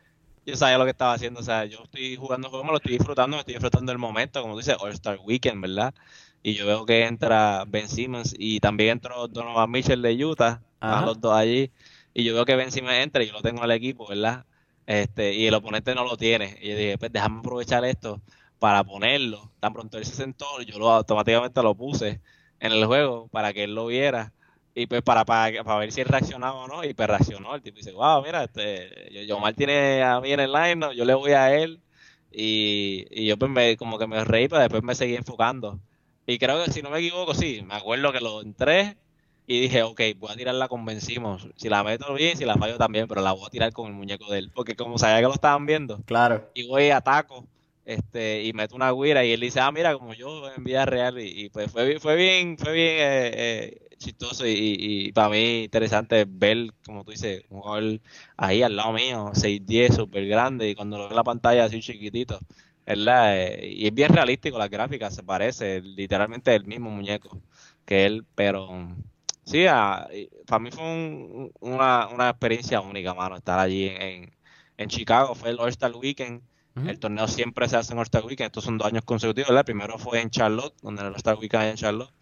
[SPEAKER 1] yo sabía lo que estaba haciendo. O sea, yo estoy jugando juego, me lo estoy disfrutando, me estoy disfrutando del momento, como dice All Star Weekend, ¿verdad? Y yo veo que entra Ben Simmons y también entró Donovan Mitchell de Utah, a los dos allí. Y yo veo que Ben Simmons entra y yo lo tengo al equipo, ¿verdad? Este, y el oponente no lo tiene. Y yo dije, pues déjame aprovechar esto para ponerlo. Tan pronto él se sentó, yo lo automáticamente lo puse en el juego para que él lo viera y pues para, para, para ver si él reaccionaba o no y pues reaccionó. El tipo dice wow mira este Yomar tiene a mí en el line yo le voy a él y, y yo pues me, como que me reí pero después me seguí enfocando. Y creo que si no me equivoco sí me acuerdo que lo entré y dije ok voy a tirarla con convencimos si la meto bien si la fallo también pero la voy a tirar con el muñeco de él porque como sabía que lo estaban viendo
[SPEAKER 2] claro.
[SPEAKER 1] y voy ataco este y meto una guira y él dice ah mira como yo en vida real y, pues fue fue bien fue bien eh, eh, chistoso y, para mí interesante ver como tú dices un jugador ahí al lado mío 6'10 súper grande y cuando lo ve en la pantalla así chiquitito ¿verdad? Eh, y es bien realístico la gráfica, se parece, literalmente el mismo muñeco que él, pero sí, para mí fue una, una, experiencia única, mano, estar allí en, en Chicago, fue el All-Star Weekend. El torneo siempre se hace en All-Star Weekend, estos son dos años consecutivos, ¿verdad? Primero fue en Charlotte, donde el All-Star Weekend en Charlotte.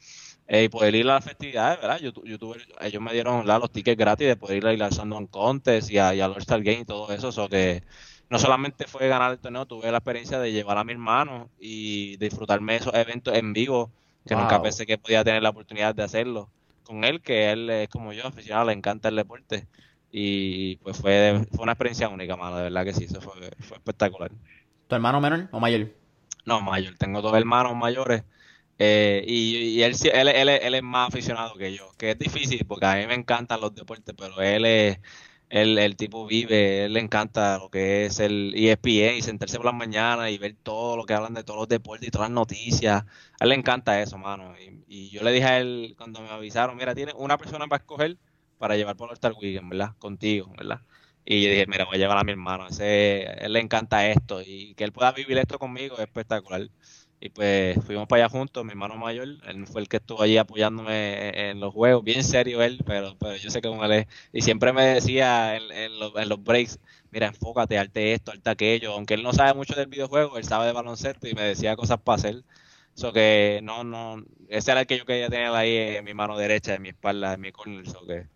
[SPEAKER 1] Eh, y poder ir a las festividades, ¿verdad? YouTube, ellos me dieron los tickets gratis de poder ir a la un Contest y, a, y al All-Star Game y todo eso, eso que no solamente fue ganar el torneo, tuve la experiencia de llevar a mi hermano y disfrutarme esos eventos en vivo, que nunca pensé que podía tener la oportunidad de hacerlo con él, que él es como yo, aficionado, le encanta el deporte. Y pues fue, fue una experiencia única, mano, de verdad que sí, eso fue, fue espectacular.
[SPEAKER 2] ¿Tu hermano menor o mayor?
[SPEAKER 1] No, mayor, tengo dos hermanos mayores. Eh, y, él, él, él, él, es más aficionado que yo, que es difícil porque a mí me encantan los deportes, pero él es, el, el tipo vive, él le encanta lo que es el ESPN y sentarse por las mañanas y ver todo lo que hablan de todos los deportes y todas las noticias. A él le encanta eso, mano. Y, yo le dije a él cuando me avisaron, mira, tiene una persona para escoger para llevar por el Star Weekend, ¿verdad? Contigo, ¿verdad? Y yo dije, mira, voy a llevar a mi hermano. Ese, él le encanta esto y que él pueda vivir esto conmigo es espectacular. Y pues fuimos para allá juntos, mi hermano mayor, él fue el que estuvo allí apoyándome en los juegos, bien serio él, pero, pero yo sé cómo él es. Y siempre me decía en, los, en los breaks, mira, enfócate, arte esto, arte aquello. Aunque él no sabe mucho del videojuego, él sabe de baloncesto y me decía cosas para hacer. Eso que no, no, ese era el que yo quería tener ahí en mi mano derecha, en mi espalda, en mi corner. Eso que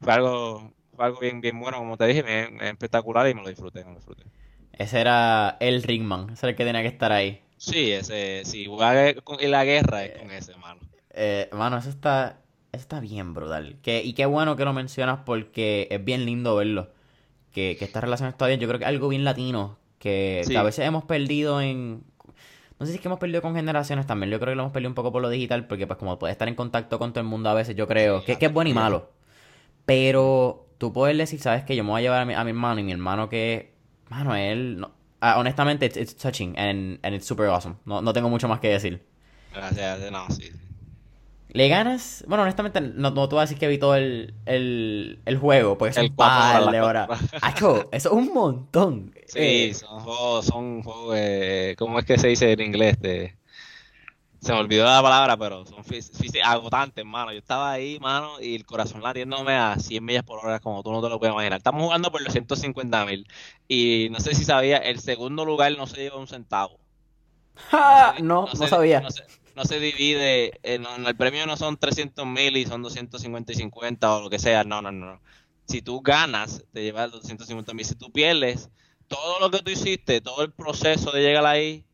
[SPEAKER 1] fue algo, fue algo bien, bien bueno, como te dije, bien, espectacular y me lo disfruté, me lo disfruté.
[SPEAKER 2] Ese era el Ringman, ese era el que tenía que estar ahí.
[SPEAKER 1] Sí, ese, sí, jugar con la guerra es con ese, mano.
[SPEAKER 2] Eh, mano, eso está, eso está bien brutal. Que, y qué bueno que lo mencionas porque es bien lindo verlo. Que, que esta relación está bien. Yo creo que es algo bien latino. Que, a veces hemos perdido en. No sé si es que hemos perdido con generaciones también. Yo creo que lo hemos perdido un poco por lo digital. Porque, pues, como puedes estar en contacto con todo el mundo a veces, yo creo. que, que, es bueno y malo. Pero tú puedes decir, ¿sabes que Yo me voy a llevar a mi, a mi hermano y mi hermano que. Mano, él. No, Ah, honestamente, it's, touching and, and, it's super awesome. No, no tengo mucho más que decir.
[SPEAKER 1] Gracias, no, sí.
[SPEAKER 2] ¿Le ganas? Bueno, honestamente, no, no te voy a decir que evitó el, el, el juego, porque es el un par de horas. eso es un montón.
[SPEAKER 1] Sí, eh, son juegos, son juegos, eh, ¿cómo es que se dice en inglés? De, se me olvidó la palabra, pero son agotantes, mano. Yo estaba ahí, mano, y el corazón latiéndome a 100 millas por hora, como tú no te lo puedes imaginar. Estamos jugando por los 150 mil. Y no sé si sabía, el segundo lugar no se lleva un centavo. <laughs>
[SPEAKER 2] no, no, sabía.
[SPEAKER 1] No se, divide, en, el premio no son 300 mil y son 250 y 50 o lo que sea. No, no, no. Si tú ganas, te llevas los 250 mil. Si tú pierdes, todo lo que tú hiciste, todo el proceso de llegar ahí,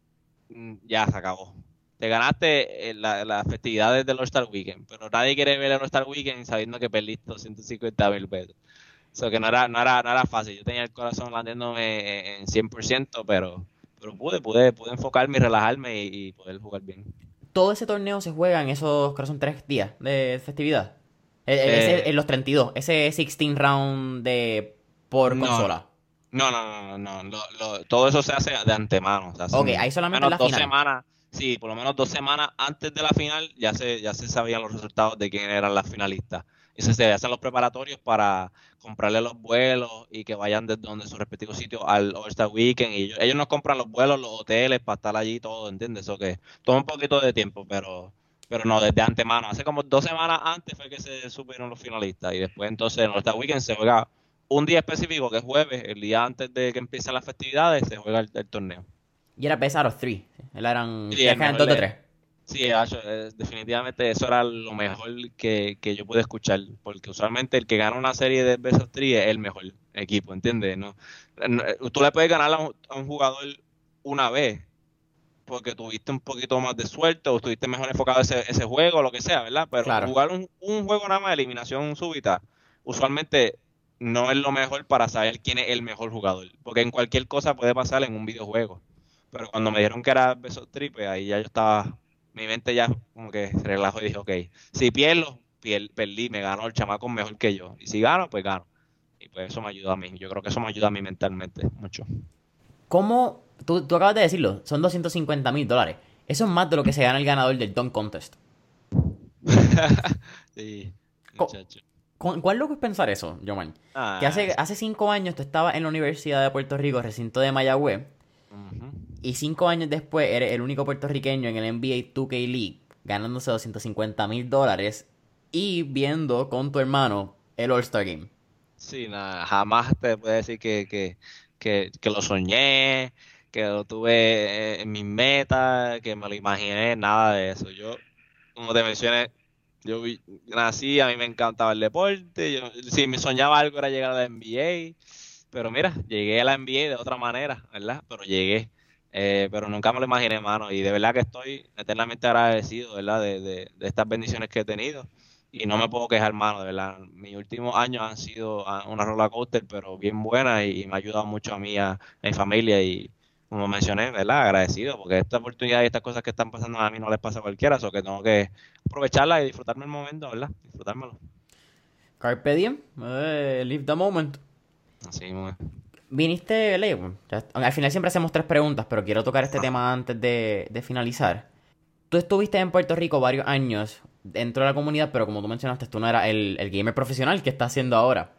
[SPEAKER 1] mm, ya se acabó te ganaste las la festividades del All-Star Weekend, pero nadie quiere ver el All-Star Weekend sabiendo que perdiste 250 mil pesos. Eso que no era, no, era, no era fácil. Yo tenía el corazón latiéndome en 100%, pero, pero pude, pude, pude enfocarme y relajarme y, poder jugar bien.
[SPEAKER 2] ¿Todo ese torneo se juega en esos, creo son tres días de festividad? Eh, en los 32, ese 16 round de por consola.
[SPEAKER 1] No, no, no, no, todo eso se hace de antemano.
[SPEAKER 2] ok, hay solamente la
[SPEAKER 1] dos semanas Sí, por lo menos dos semanas antes de la final ya se, ya se sabían los resultados de quién eran las finalistas. Y se hacen los preparatorios para comprarle los vuelos y que vayan desde donde su respectivo sitio al All-Star Weekend. Y ellos, nos compran los vuelos, los hoteles para estar allí todo, ¿entiendes? Eso que toma un poquito de tiempo, pero pero no desde antemano. Hace como dos semanas antes fue que se supieron los finalistas. Y después entonces en All-Star Weekend se juega un día específico, que es jueves, el día antes de que empiecen las festividades, se juega el torneo.
[SPEAKER 2] Y era best out of three. Él eran, sí, eran dos de tres.
[SPEAKER 1] Sí, eh, definitivamente eso era lo mejor que, yo pude escuchar, porque usualmente el que gana una serie de Best of Three es el mejor equipo, ¿entiendes? No, tú le puedes ganar a un, jugador una vez, porque tuviste un poquito más de suerte o estuviste mejor enfocado ese, ese juego, o lo que sea, ¿verdad? Pero jugar un, un, juego nada más de eliminación súbita, usualmente no es lo mejor para saber quién es el mejor jugador, porque en cualquier cosa puede pasar en un videojuego. Pero cuando me dijeron que era beso triple, ahí ya yo estaba, mi mente ya como que se relajó y dije, ok, si pierdo, perdí, me ganó el chamaco mejor que yo. Y si gano, pues gano. Y pues eso me ayuda a mí. Yo creo que eso me ayuda a mí mentalmente mucho.
[SPEAKER 2] ¿Cómo? Tú, tú acabas de decirlo, son 250 mil dólares. Eso es más de lo que se gana el ganador del Don Contest. <laughs>
[SPEAKER 1] sí,
[SPEAKER 2] muchacho. ¿Cuál loco es pensar eso, Joman? que hace, ah. hace cinco años tú estabas en la Universidad de Puerto Rico, recinto de Mayagüez, y cinco años después eres el único puertorriqueño en el NBA 2K League, ganándose 250 mil dólares y viendo con tu hermano el All-Star Game.
[SPEAKER 1] Sí, nada, jamás te puedo decir que, que, que, que lo soñé, que lo tuve en mis metas, que me lo imaginé, nada de eso. Yo, como te mencioné, yo nací, a mí me encantaba el deporte, yo, si me soñaba algo era llegar a la NBA, pero mira, llegué a la NBA de otra manera, ¿verdad? Pero llegué. Eh, pero nunca me lo imaginé, mano, y de verdad que estoy eternamente agradecido, ¿verdad? De, de, de estas bendiciones que he tenido y no me puedo quejar, mano, de verdad. Mis últimos años han sido ah, una roller coaster, pero bien buena y, me ha ayudado mucho a mí, a, mi familia y, como mencioné, ¿verdad? Agradecido, porque esta oportunidad y estas cosas que están pasando a mí no les pasa a cualquiera, eso que tengo que aprovecharla y disfrutarme el momento, ¿verdad? Disfrutármelo.
[SPEAKER 2] Carpe diem, eh, live the moment.
[SPEAKER 1] Así, muy
[SPEAKER 2] Viniste, Leo. Al final siempre hacemos tres preguntas, pero quiero tocar este tema antes de, de finalizar. Tú estuviste en Puerto Rico varios años dentro de la comunidad, pero como tú mencionaste, tú no eras el, el gamer profesional que está haciendo ahora.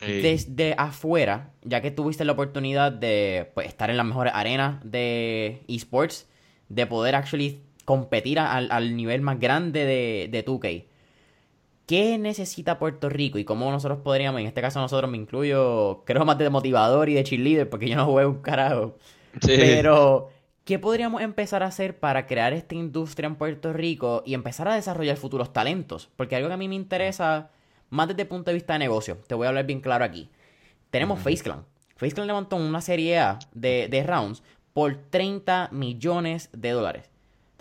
[SPEAKER 2] Desde afuera, ya que tuviste la oportunidad de pues, estar en las mejores arenas de esports, de poder actually competir al, nivel más grande de, de 2K. ¿Qué necesita Puerto Rico y cómo nosotros podríamos, en este caso nosotros me incluyo, creo más de motivador y de cheerleader, porque yo no juego un carajo. Pero ¿Qué podríamos empezar a hacer para crear esta industria en Puerto Rico y empezar a desarrollar futuros talentos? Porque algo que a mí me interesa, más desde el punto de vista de negocio, te voy a hablar bien claro aquí. Tenemos FaceClan. FaceClan levantó una serie A de, rounds por 30 millones de dólares.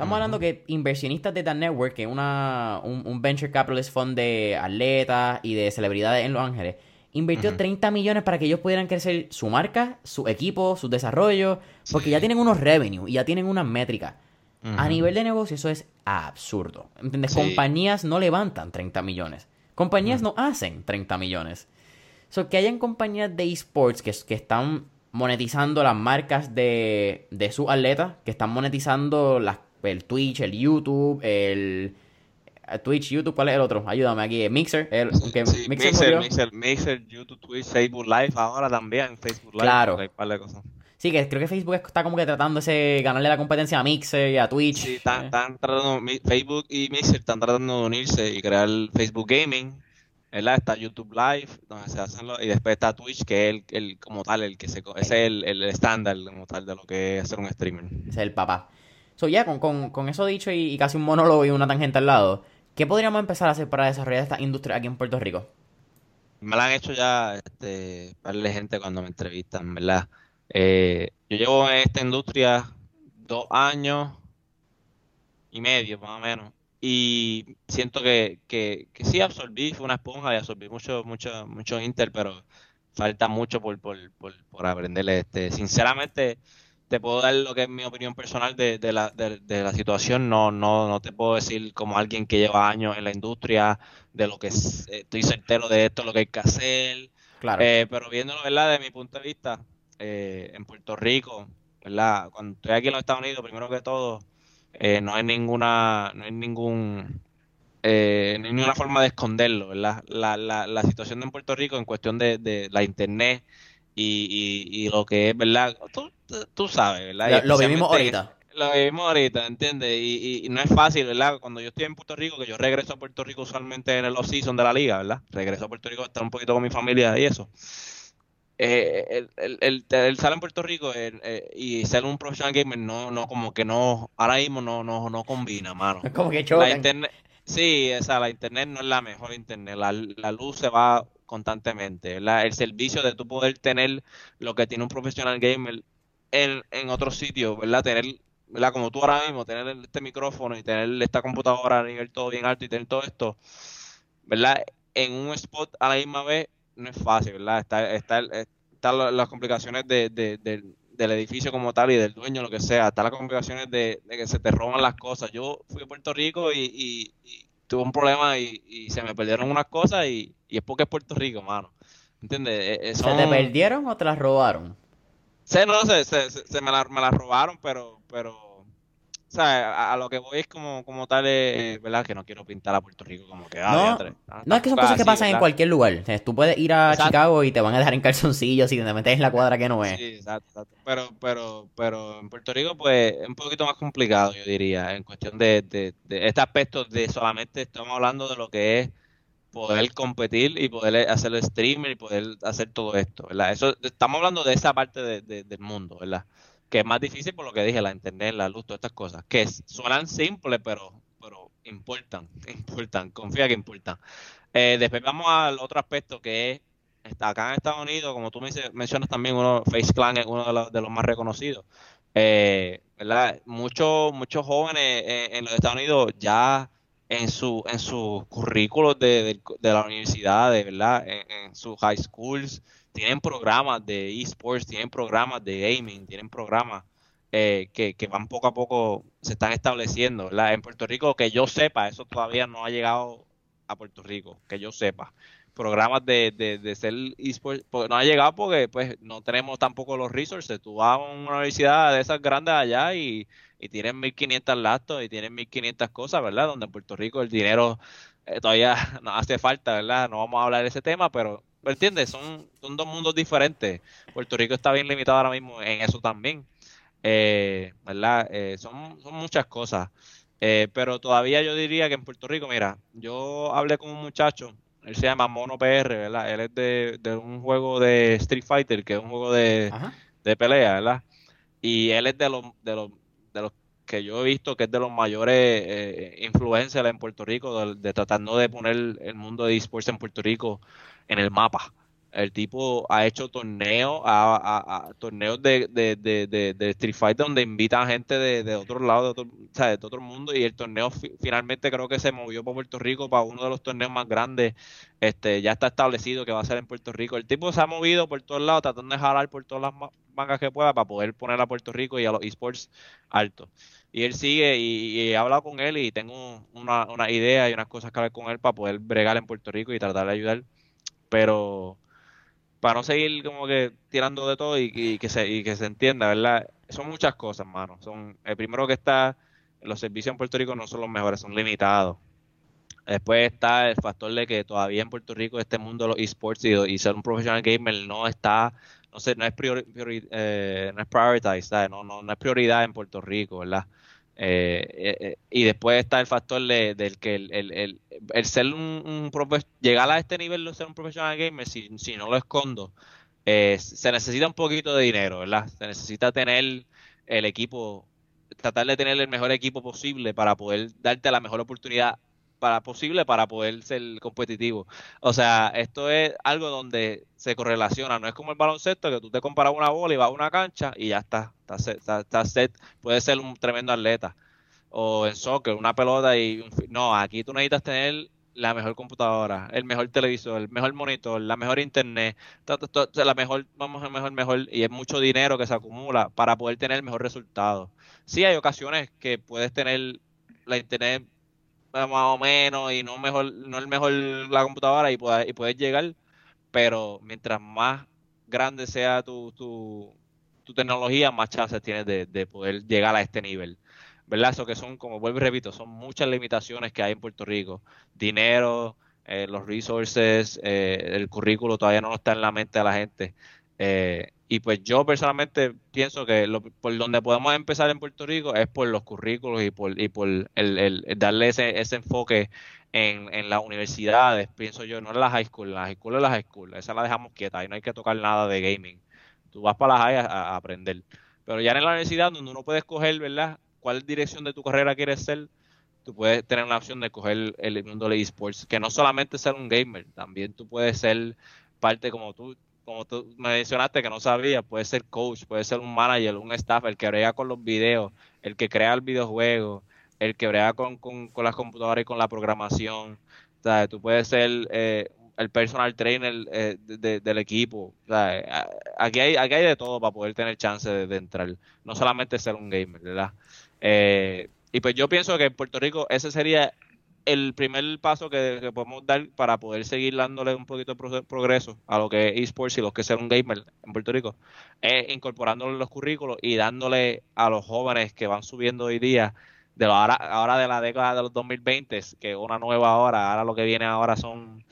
[SPEAKER 2] Estamos hablando que inversionistas de The Network, que es una, un, un venture capitalist fund de atletas y de celebridades en Los Ángeles, invirtió 30 millones para que ellos pudieran crecer su marca, su equipo, su desarrollo, porque ya tienen unos revenue y ya tienen unas métricas. A nivel de negocio eso es absurdo. ¿Entiendes? Compañías no levantan 30 millones. Compañías no hacen 30 millones. So, que hayan compañías de esports que, que están monetizando las marcas de, de sus atletas, que están monetizando las, el Twitch, el YouTube, el, Twitch, YouTube, ¿cuál es el otro? Ayúdame aquí. Mixer. El,
[SPEAKER 1] Mixer, Mixer, Mixer, YouTube, Twitch, Facebook Live, ahora también Facebook Live.
[SPEAKER 2] Claro. Sí, que creo que Facebook está como que tratando de ganarle la competencia a Mixer y a Twitch.
[SPEAKER 1] Sí, están, tratando, Facebook y Mixer están tratando de unirse y crear Facebook Gaming. ¿verdad? Está YouTube Live, donde se hacen y después está Twitch, que es el, el como tal, el que se ese es el, el estándar como tal de lo que es hacer un streamer.
[SPEAKER 2] Ese es el papá. So, ya, con, con, eso dicho y, casi un monólogo y una tangente al lado, ¿Qué podríamos empezar a hacer para desarrollar esta industria aquí en Puerto Rico?
[SPEAKER 1] Me la han hecho ya este, de gente cuando me entrevistan, ¿verdad? Eh, yo llevo en esta industria dos años y medio, más o menos. Y siento que, que, que sí absorbí, fue una esponja y absorbí mucho, mucho, mucho Inter, pero falta mucho por, por, por, por aprenderle. Este, sinceramente, te puedo dar lo que es mi opinión personal de, de, la, de, la situación. No, no, no te puedo decir como alguien que lleva años en la industria, de lo que estoy certero de esto, lo que hay que hacer.
[SPEAKER 2] Claro.
[SPEAKER 1] Eh, pero viéndolo, ¿verdad? De mi punto de vista, eh, en Puerto Rico, ¿verdad? Cuando estoy aquí en los Estados Unidos, primero que todo, eh, no hay ninguna, no hay ningún, ninguna forma de esconderlo, ¿verdad? La, la, la situación en Puerto Rico en cuestión de, la internet y, y, lo que es, ¿verdad? Tú sabes, ¿verdad?
[SPEAKER 2] Lo, vivimos ahorita.
[SPEAKER 1] Lo vivimos ahorita, ¿entiendes? Y, y, no es fácil, ¿verdad? Cuando yo estoy en Puerto Rico, que yo regreso a Puerto Rico usualmente en el off-season de la liga, ¿verdad? Regreso a Puerto Rico a estar un poquito con mi familia y eso. Eh, el, el, el, el, en Puerto Rico eh, y ser un professional gamer no, no, como que no, ahora mismo no, no, no combina, mano.
[SPEAKER 2] Es como que chocan.
[SPEAKER 1] La internet, sí, o sea, la internet no es la mejor internet, la, la luz se va constantemente, ¿verdad? El servicio de tú poder tener lo que tiene un profesional gamer en, en otros sitios, ¿verdad? Tener, ¿verdad? Como tú ahora mismo, tener este micrófono y tener esta computadora a nivel todo bien alto y tener todo esto, ¿verdad? En un spot a la misma vez no es fácil, ¿verdad? Está, está, están las complicaciones de, del edificio como tal y del dueño, lo que sea. Están las complicaciones de, que se te roban las cosas. Yo fui a Puerto Rico y, tuve un problema y, se me perdieron unas cosas y, es porque es Puerto Rico, mano. ¿Entiendes? E,
[SPEAKER 2] e, ¿Se te perdieron o te las robaron?
[SPEAKER 1] Sí, no, se, se, se me, las me la robaron, pero, pero o sea, a, lo que voy es como, como tal, eh, ¿verdad? Que no quiero pintar a Puerto Rico como que... Ah,
[SPEAKER 2] no, ah, no, es que son cosas que pasan en cualquier lugar. tú puedes ir a Chicago y te van a dejar en calzoncillos y te metes en la cuadra que no es.
[SPEAKER 1] Sí, exacto, exacto. Pero, pero, pero en Puerto Rico, pues, es un poquito más complicado, yo diría, en cuestión de, de, de este aspecto de solamente estamos hablando de lo que es poder competir y poder hacer el streamer y poder hacer todo esto, ¿verdad? Eso, estamos hablando de esa parte del mundo, ¿verdad? que es más difícil por lo que dije, la internet, la luz, todas estas cosas, que suenan simples, pero, pero importan, <laughs> importan, confía que importan. Eh, después vamos al otro aspecto que es, acá en Estados Unidos, como tú me mencionas también, uno, Face Clan es uno de los, más reconocidos. Eh, ¿verdad? Muchos, muchos jóvenes en, los Estados Unidos ya en su en sus currículos de, de, la universidad, ¿verdad? En, en sus high schools, tienen programas de esports, tienen programas de gaming, tienen programas eh, que, van poco a poco, se están estableciendo. En Puerto Rico, que yo sepa, eso todavía no ha llegado a Puerto Rico, que yo sepa. Programas de, de, de ser esports, no ha llegado porque pues no tenemos tampoco los resources. Tú vas a una universidad de esas grandes allá y, y tienen 1500 laptops y tienen 1500 cosas, ¿verdad? Donde en Puerto Rico el dinero eh, todavía <laughs> no hace falta, ¿verdad? No vamos a hablar de ese tema, pero ¿Me entiendes? Son, son dos mundos diferentes. Puerto Rico está bien limitado ahora mismo en eso también. Eh, ¿Verdad? Eh, son, son muchas cosas. Eh, pero todavía yo diría que en Puerto Rico, mira, yo hablé con un muchacho, él se llama Mono PR, ¿verdad? Él es de, de un juego de Street Fighter, que es un juego de, de pelea, ¿verdad? Y él es de los, de los, de los que yo he visto que es de los mayores eh, influencers en Puerto Rico, de, tratando de poner el mundo de esports en Puerto Rico en el mapa. El tipo ha hecho torneos, a, torneos de, de, de, Street Fighter donde invita a gente de, otro lado, de otro, o sea, de el mundo. Y el torneo finalmente creo que se movió para Puerto Rico, para uno de los torneos más grandes. Este, ya está establecido que va a ser en Puerto Rico. El tipo se ha movido por todos lados, tratando de jalar por todas las mangas que pueda para poder poner a Puerto Rico y a los esports altos. Y él sigue y, he hablado con él y tengo una, una idea y unas cosas que hablar con él para poder bregar en Puerto Rico y tratar de ayudar pero para no seguir como que tirando de todo y, que se y que se entienda, ¿verdad? Son muchas cosas, mano. Son el primero que está los servicios en Puerto Rico no son los mejores, son limitados. Después está el factor de que todavía en Puerto Rico este mundo de los esports y, ser un profesional gamer no está, no sé, no es priori, eh, no es prioritized, No, no, no es prioridad en Puerto Rico, ¿verdad? Eh, eh, eh, y después está el factor de, del que el, el, el, ser un, un llegar a este nivel de ser un profesional gamer, si, si no lo escondo, se necesita un poquito de dinero, ¿verdad? Se necesita tener el equipo, tratar de tener el mejor equipo posible para poder darte la mejor oportunidad para posible para poder ser competitivo. O sea, esto es algo donde se correlaciona, no es como el baloncesto que tú te comparas una bola y vas a una cancha y ya está, está está, set. puede ser un tremendo atleta. O en soccer, una pelota y un... No, aquí tú necesitas tener la mejor computadora, el mejor televisor, el mejor monitor, la mejor internet, la mejor, vamos a mejor, mejor, y es mucho dinero que se acumula para poder tener el mejor resultado. Sí hay ocasiones que puedes tener la internet más o menos y no mejor no el mejor la computadora y puedes, y puedes llegar pero mientras más grande sea tu, tu, tecnología más chances tienes de, poder llegar a este nivel verdad eso que son como vuelvo y repito son muchas limitaciones que hay en Puerto Rico. Dinero eh, los resources eh, el currículo todavía no está en la mente de la gente eh, y pues yo personalmente pienso que lo, por donde podemos empezar en Puerto Rico es por los currículos y por, y por el, darle ese, ese enfoque en, en, las universidades, pienso yo, no en la high school, la high school es la high esa la dejamos quieta, y no hay que tocar nada de gaming. Tú vas para la high a, aprender. Pero ya en la universidad, donde uno puede escoger, ¿verdad?, cuál dirección de tu carrera quieres ser, tú puedes tener la opción de escoger el mundo de esports, que no solamente ser un gamer, también tú puedes ser parte como tú como tú me mencionaste que no sabía, puede ser coach, puede ser un manager, un staff, el que brega con los videos, el que crea el videojuego, el que brega con, con, las computadoras y con la programación. Sea, tú puedes ser eh, el personal trainer eh, del equipo. Sea, aquí, hay, aquí hay de todo para poder tener chance de, entrar. No solamente ser un gamer, ¿verdad? Eh, y pues yo pienso que en Puerto Rico ese sería el primer paso que, podemos dar para poder seguir dándole un poquito de progreso a lo que es esports y los que sean un gamer en Puerto Rico es incorporándole los currículos y dándole a los jóvenes que van subiendo hoy día de ahora, ahora de la década de los 2020 que una nueva hora ahora lo que viene ahora son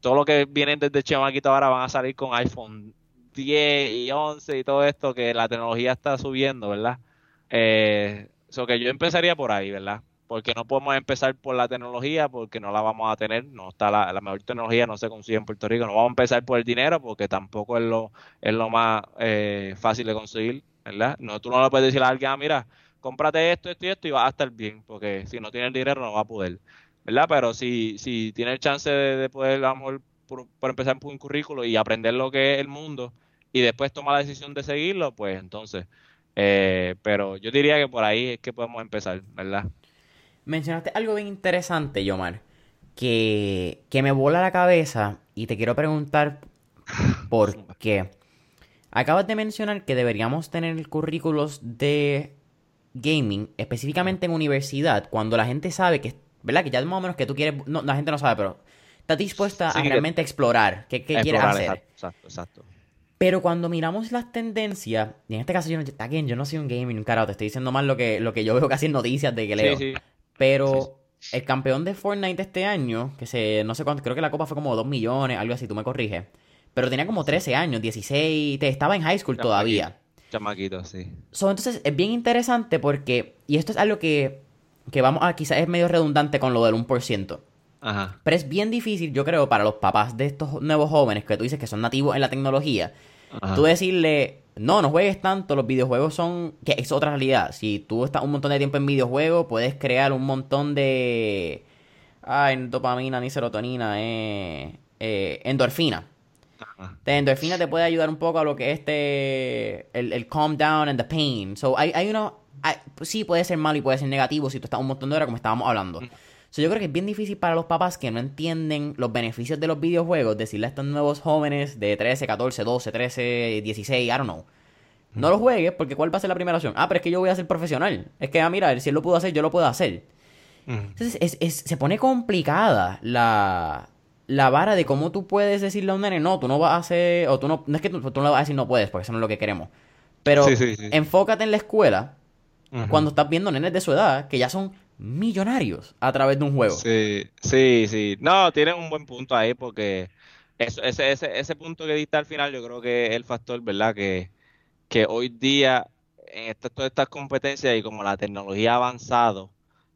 [SPEAKER 1] todo lo que vienen desde chamaquito ahora van a salir con iPhone 10 y 11 y todo esto que la tecnología está subiendo verdad eh, eso que yo empezaría por ahí verdad porque no podemos empezar por la tecnología porque no la vamos a tener, no está la, mejor tecnología no se consigue en Puerto Rico, no vamos a empezar por el dinero porque tampoco es lo es lo más eh, fácil de conseguir, ¿verdad? No tú no le puedes decir a alguien, ah, mira, cómprate esto, esto y esto y vas a estar bien, porque si no tienes dinero no va a poder, ¿verdad? Pero si si tienes el chance de, poder a lo mejor por, empezar por un currículo y aprender lo que es el mundo y después tomar la decisión de seguirlo, pues entonces eh, pero yo diría que por ahí es que podemos empezar, ¿verdad?
[SPEAKER 2] Mencionaste algo bien interesante, Yomar, que, que me bola la cabeza y te quiero preguntar por qué. Acabas de mencionar que deberíamos tener currículos de gaming, específicamente en universidad, cuando la gente sabe que, ¿verdad? Que ya más o menos que tú quieres, no, la gente no sabe, pero estás dispuesta a realmente explorar qué, qué quieres hacer.
[SPEAKER 1] Exacto, exacto.
[SPEAKER 2] Pero cuando miramos las tendencias, y en este caso yo no, yo no soy un gaming, carajo, te estoy diciendo más lo que, lo que yo veo casi en noticias de que leo. Sí, sí. Pero el campeón de Fortnite este año, que se, no sé cuánto, creo que la copa fue como 2 millones, algo así, tú me corriges. Pero tenía como 13 años, 16, estaba en high school todavía.
[SPEAKER 1] Chamaquito, sí.
[SPEAKER 2] entonces es bien interesante porque, y esto es algo que, que vamos a, quizás es medio redundante con lo del 1%. Ajá. Pero es bien difícil, yo creo, para los papás de estos nuevos jóvenes que tú dices que son nativos en la tecnología, tú decirle, no, no juegues tanto, los videojuegos son, que es otra realidad. Si tú estás un montón de tiempo en videojuegos, puedes crear un montón de... Ay, dopamina ni serotonina, eh, eh endorfina. De endorfina te puede ayudar un poco a lo que es este, el, el calm down and the pain. So, hay, hay uno, sí puede ser malo y puede ser negativo si tú estás un montón de horas como estábamos hablando yo creo que es bien difícil para los papás que no entienden los beneficios de los videojuegos decirle a estos nuevos jóvenes de 13, 14, 12, 13, 16, I don't know. No lo juegues porque ¿cuál va a ser la primera opción? Ah, pero es que yo voy a ser profesional. Es que, ah, mira, si él lo pudo hacer, yo lo puedo hacer. Entonces es, se pone complicada la, la vara de cómo tú puedes decirle a un nene, no, tú no vas a hacer, o tú no, no es que tú, no le vas a decir no puedes, porque eso no es lo que queremos. Pero enfócate en la escuela cuando estás viendo nenes de su edad que ya son millonarios a través de un juego.
[SPEAKER 1] Sí, sí, sí. No, tienen un buen punto ahí porque ese, ese, ese punto que diste al final yo creo que es el factor, ¿verdad? Que, que hoy día en todas estas competencias y como la tecnología ha avanzado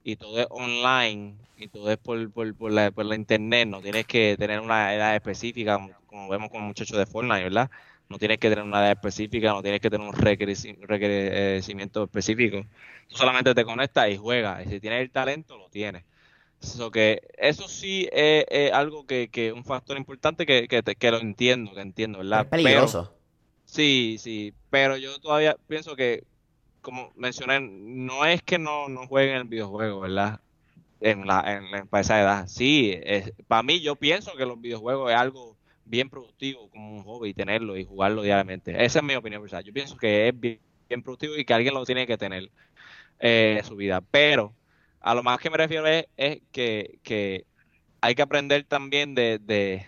[SPEAKER 1] y todo es online y todo es por, por, por, la, por la internet, no tienes que tener una edad específica como, vemos con muchachos de Fortnite, ¿verdad? No tienes que tener una edad específica, no tienes que tener un requerimiento específico. Tú solamente te conectas y juegas. Y si tienes el talento, lo tienes. Eso, que, eso sí es, algo que, que un factor importante que, que, lo entiendo, que entiendo, ¿verdad?
[SPEAKER 2] Es peligroso.
[SPEAKER 1] sí, sí, pero yo todavía pienso que, como mencioné, no es que no, no jueguen el videojuego, ¿verdad? En la, en, para esa edad. Sí, para mí yo pienso que los videojuegos es algo bien productivo como un hobby tenerlo y jugarlo diariamente. Esa es mi opinión personal. Yo pienso que es bien, productivo y que alguien lo tiene que tener eh, en su vida. Pero a lo más que me refiero es, que, hay que aprender también de, de,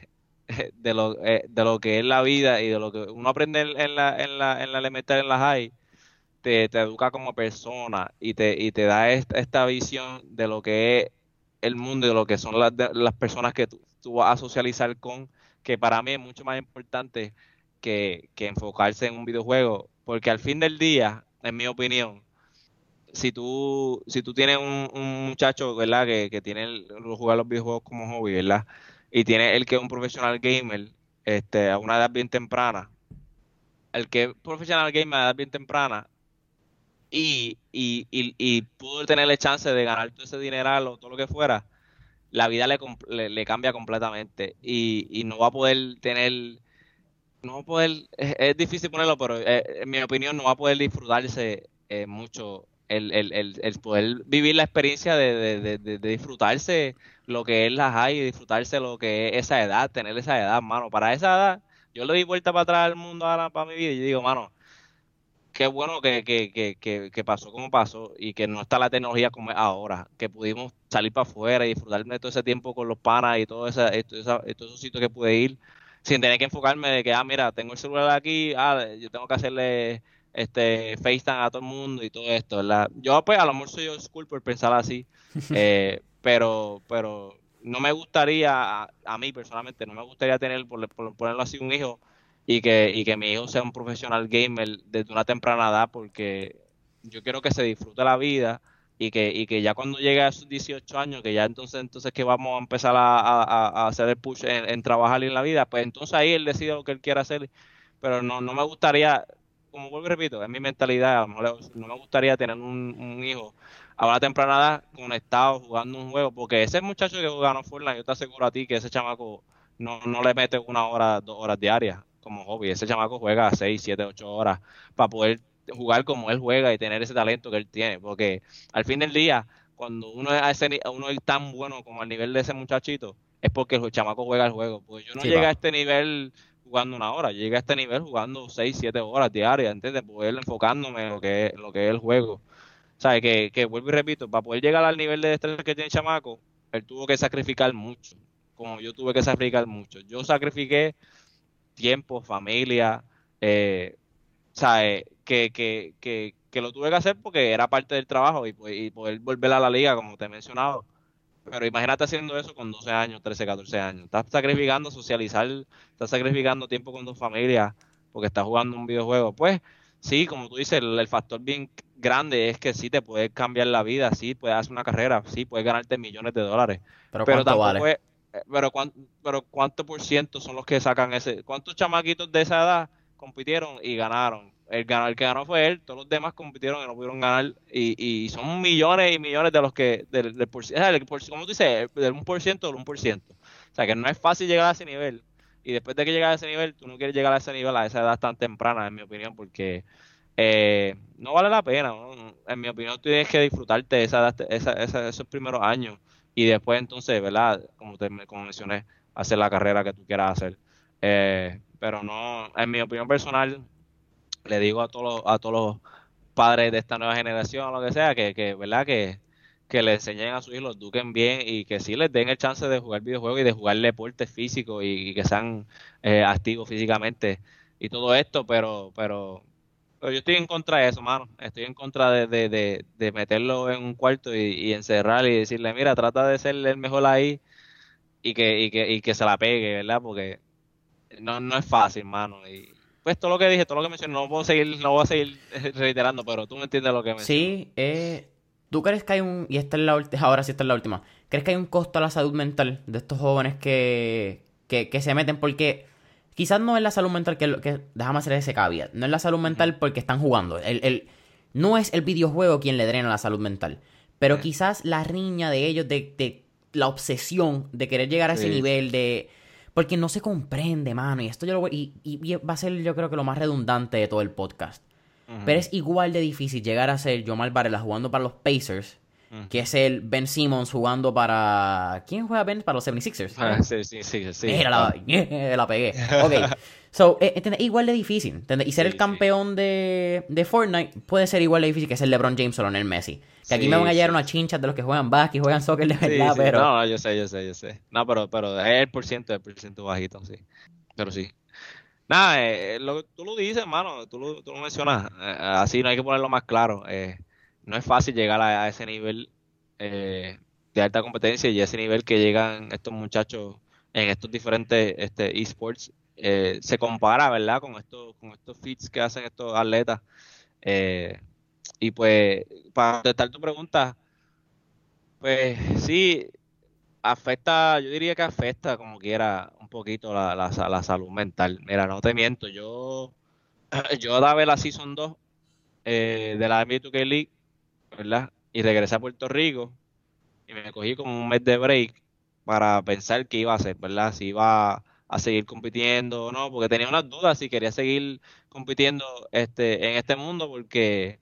[SPEAKER 1] <laughs> de, lo, eh, de lo que es la vida y de lo que uno aprende en la, en la, en la elemental, en la high, te, te educa como persona y te, y te da esta, esta visión de lo que es el mundo y de lo que son las, las personas que tú, tú vas a socializar con que para mí es mucho más importante que, enfocarse en un videojuego, porque al fin del día, en mi opinión, si tú, si tú tienes un, muchacho, ¿verdad? Que, que tiene el, jugar los videojuegos como hobby, ¿verdad? Y tiene el que es un profesional gamer, este, a una edad bien temprana, el que es profesional gamer a edad bien temprana, y, y, y, y pudo tener la chance de ganar todo ese dineral o todo lo que fuera, la vida le, le, cambia completamente y, no va a poder tener, no va a poder, es, difícil ponerlo, pero eh, en mi opinión no va a poder disfrutarse eh, mucho el, el, el, poder vivir la experiencia de, de, de, disfrutarse lo que es la high, disfrutarse lo que es esa edad, tener esa edad, mano. Para esa edad, yo le di vuelta para atrás al mundo ahora para mi vida y yo digo, mano, qué bueno que, que, que, que, pasó como pasó y que no está la tecnología como es ahora, que pudimos salir para afuera y disfrutar de todo ese tiempo con los panas y todo, esa, todos esos sitios que pude ir sin tener que enfocarme de que, ah, mira, tengo el celular aquí, ah, yo tengo que hacerle este FaceTime a todo el mundo y todo esto, ¿verdad? Yo pues a lo mejor soy school por pensar así, <laughs> eh, pero, pero no me gustaría, a, mí personalmente, no me gustaría tener, por, por ponerlo así, un hijo y que, y que mi hijo sea un profesional gamer desde una temprana edad porque yo quiero que se disfrute la vida y que, y que ya cuando llegue a sus 18 años, que ya entonces entonces que vamos a empezar a, hacer el push en, trabajar en la vida, pues entonces ahí él decide lo que él quiera hacer, pero no, no me gustaría, como vuelvo y repito, es mi mentalidad, no me gustaría tener un, hijo a una temprana edad conectado jugando un juego, porque ese muchacho que ganó Fortnite, yo te aseguro a ti que ese chamaco no, no le mete una hora, dos horas diarias como hobby. Ese chamaco juega 6, 7, 8 horas para poder jugar como él juega y tener ese talento que él tiene. Porque al fin del día, cuando uno es, ese, uno es tan bueno como al nivel de ese muchachito, es porque el chamaco juega el juego. Pues yo no llegué a este nivel jugando una hora, llegué a este nivel jugando 6, 7 horas diarias, ¿entiendes? Poder enfocándome en lo que es, lo que es el juego. O sea, que, que vuelvo y repito, para poder llegar al nivel de destreza que tiene el chamaco, él tuvo que sacrificar mucho, como yo tuve que sacrificar mucho. Yo sacrifiqué tiempo, familia, eh, ¿sabes? Que, que, que, que, lo tuve que hacer porque era parte del trabajo y, y, poder volver a la liga, como te he mencionado. Pero imagínate haciendo eso con 12 años, 13, 14 años. Estás sacrificando socializar, estás sacrificando tiempo con tu familia porque estás jugando un videojuego. Pues sí, como tú dices, el, factor bien grande es que sí te puedes cambiar la vida, sí puedes hacer una carrera, sí puedes ganarte millones de dólares. Pero, pero tampoco vale? Pero, ¿cuánto, pero ¿cuánto por ciento son los que sacan ese? ¿Cuántos chamaquitos de esa edad compitieron y ganaron? El, el que ganó fue él, todos los demás compitieron y no pudieron ganar. Y, y son millones y millones de los que, del, del por, como tú dices, del 1% del 1%. O sea que no es fácil llegar a ese nivel. Y después de que llegas a ese nivel, tú no quieres llegar a ese nivel a esa edad tan temprana, en mi opinión, porque eh, no vale la pena. En mi opinión, tú tienes que disfrutarte esa, esa, esos primeros años y después entonces, ¿verdad? Como, te, como mencioné, hacer la carrera que tú quieras hacer. Eh, pero no, en mi opinión personal, le digo a todos los, a todos los padres de esta nueva generación, lo que sea, que, que ¿verdad? Que, que le enseñen a sus hijos, los eduquen bien y que sí les den el chance de jugar videojuegos y de jugar deporte físico y, y que sean eh, activos físicamente y todo esto, pero, pero yo estoy en contra de eso, mano. Estoy en contra de, de, de, meterlo en un cuarto y, y, encerrar y decirle, mira, trata de ser el mejor ahí y que, y que, y que se la pegue, ¿verdad? Porque no, no es fácil, mano. Y pues todo lo que dije, todo lo que mencioné, no puedo seguir, no voy a seguir <laughs> reiterando, pero tú me entiendes lo que mencioné.
[SPEAKER 2] Sí, eh, ¿tú crees que hay un, y esta es la última, ahora sí esta es la última, ¿crees que hay un costo a la salud mental de estos jóvenes que, que, que se meten? Porque Quizás no es la salud mental que, que déjame hacer ese caveat. No es la salud mental porque están jugando. El, el, no es el videojuego quien le drena la salud mental. Pero quizás la riña de ellos, de, de, la obsesión de querer llegar a ese nivel de... Porque no se comprende, mano. Y esto yo lo voy... Y, y, va a ser yo creo que lo más redundante de todo el podcast. Pero es igual de difícil llegar a ser Jamal Varela jugando para los Pacers que es el Ben Simmons jugando para... ¿Quién juega Ben? Para los 76ers.
[SPEAKER 1] Ah, sí, sí, sí. sí.
[SPEAKER 2] la, <laughs> la pegué. <laughs> Ok. So, eh, igual de difícil. Y ser el campeón de, de, Fortnite puede ser igual de difícil que ser LeBron James o el Messi. Que aquí me van a llegar unas chinchas de los que juegan básquet y juegan soccer de verdad, pero...
[SPEAKER 1] No, no, yo sé, yo sé, yo sé. No, pero, pero es el por ciento, el por ciento bajito, sí. Pero sí. Nada, eh, lo, tú lo dices, hermano, tú lo, tú lo mencionas. Eh, así no hay que ponerlo más claro. Eh, no es fácil llegar a, ese nivel eh, de alta competencia y ese nivel que llegan estos muchachos en estos diferentes este, esports. Eh, se compara, ¿verdad? Con estos, con estos feats que hacen estos atletas. Eh, y pues, para contestar tu pregunta, pues sí, afecta, yo diría que afecta como quiera un poquito la, la, la salud mental. Mira, no te miento, yo, <clears throat> yo daba la Season 2 de la NBA 2K League ¿verdad? Y regresé a Puerto Rico y me cogí como un mes de break para pensar qué iba a hacer, ¿verdad? Si iba a seguir compitiendo o no, porque tenía unas dudas si quería seguir compitiendo este en este mundo porque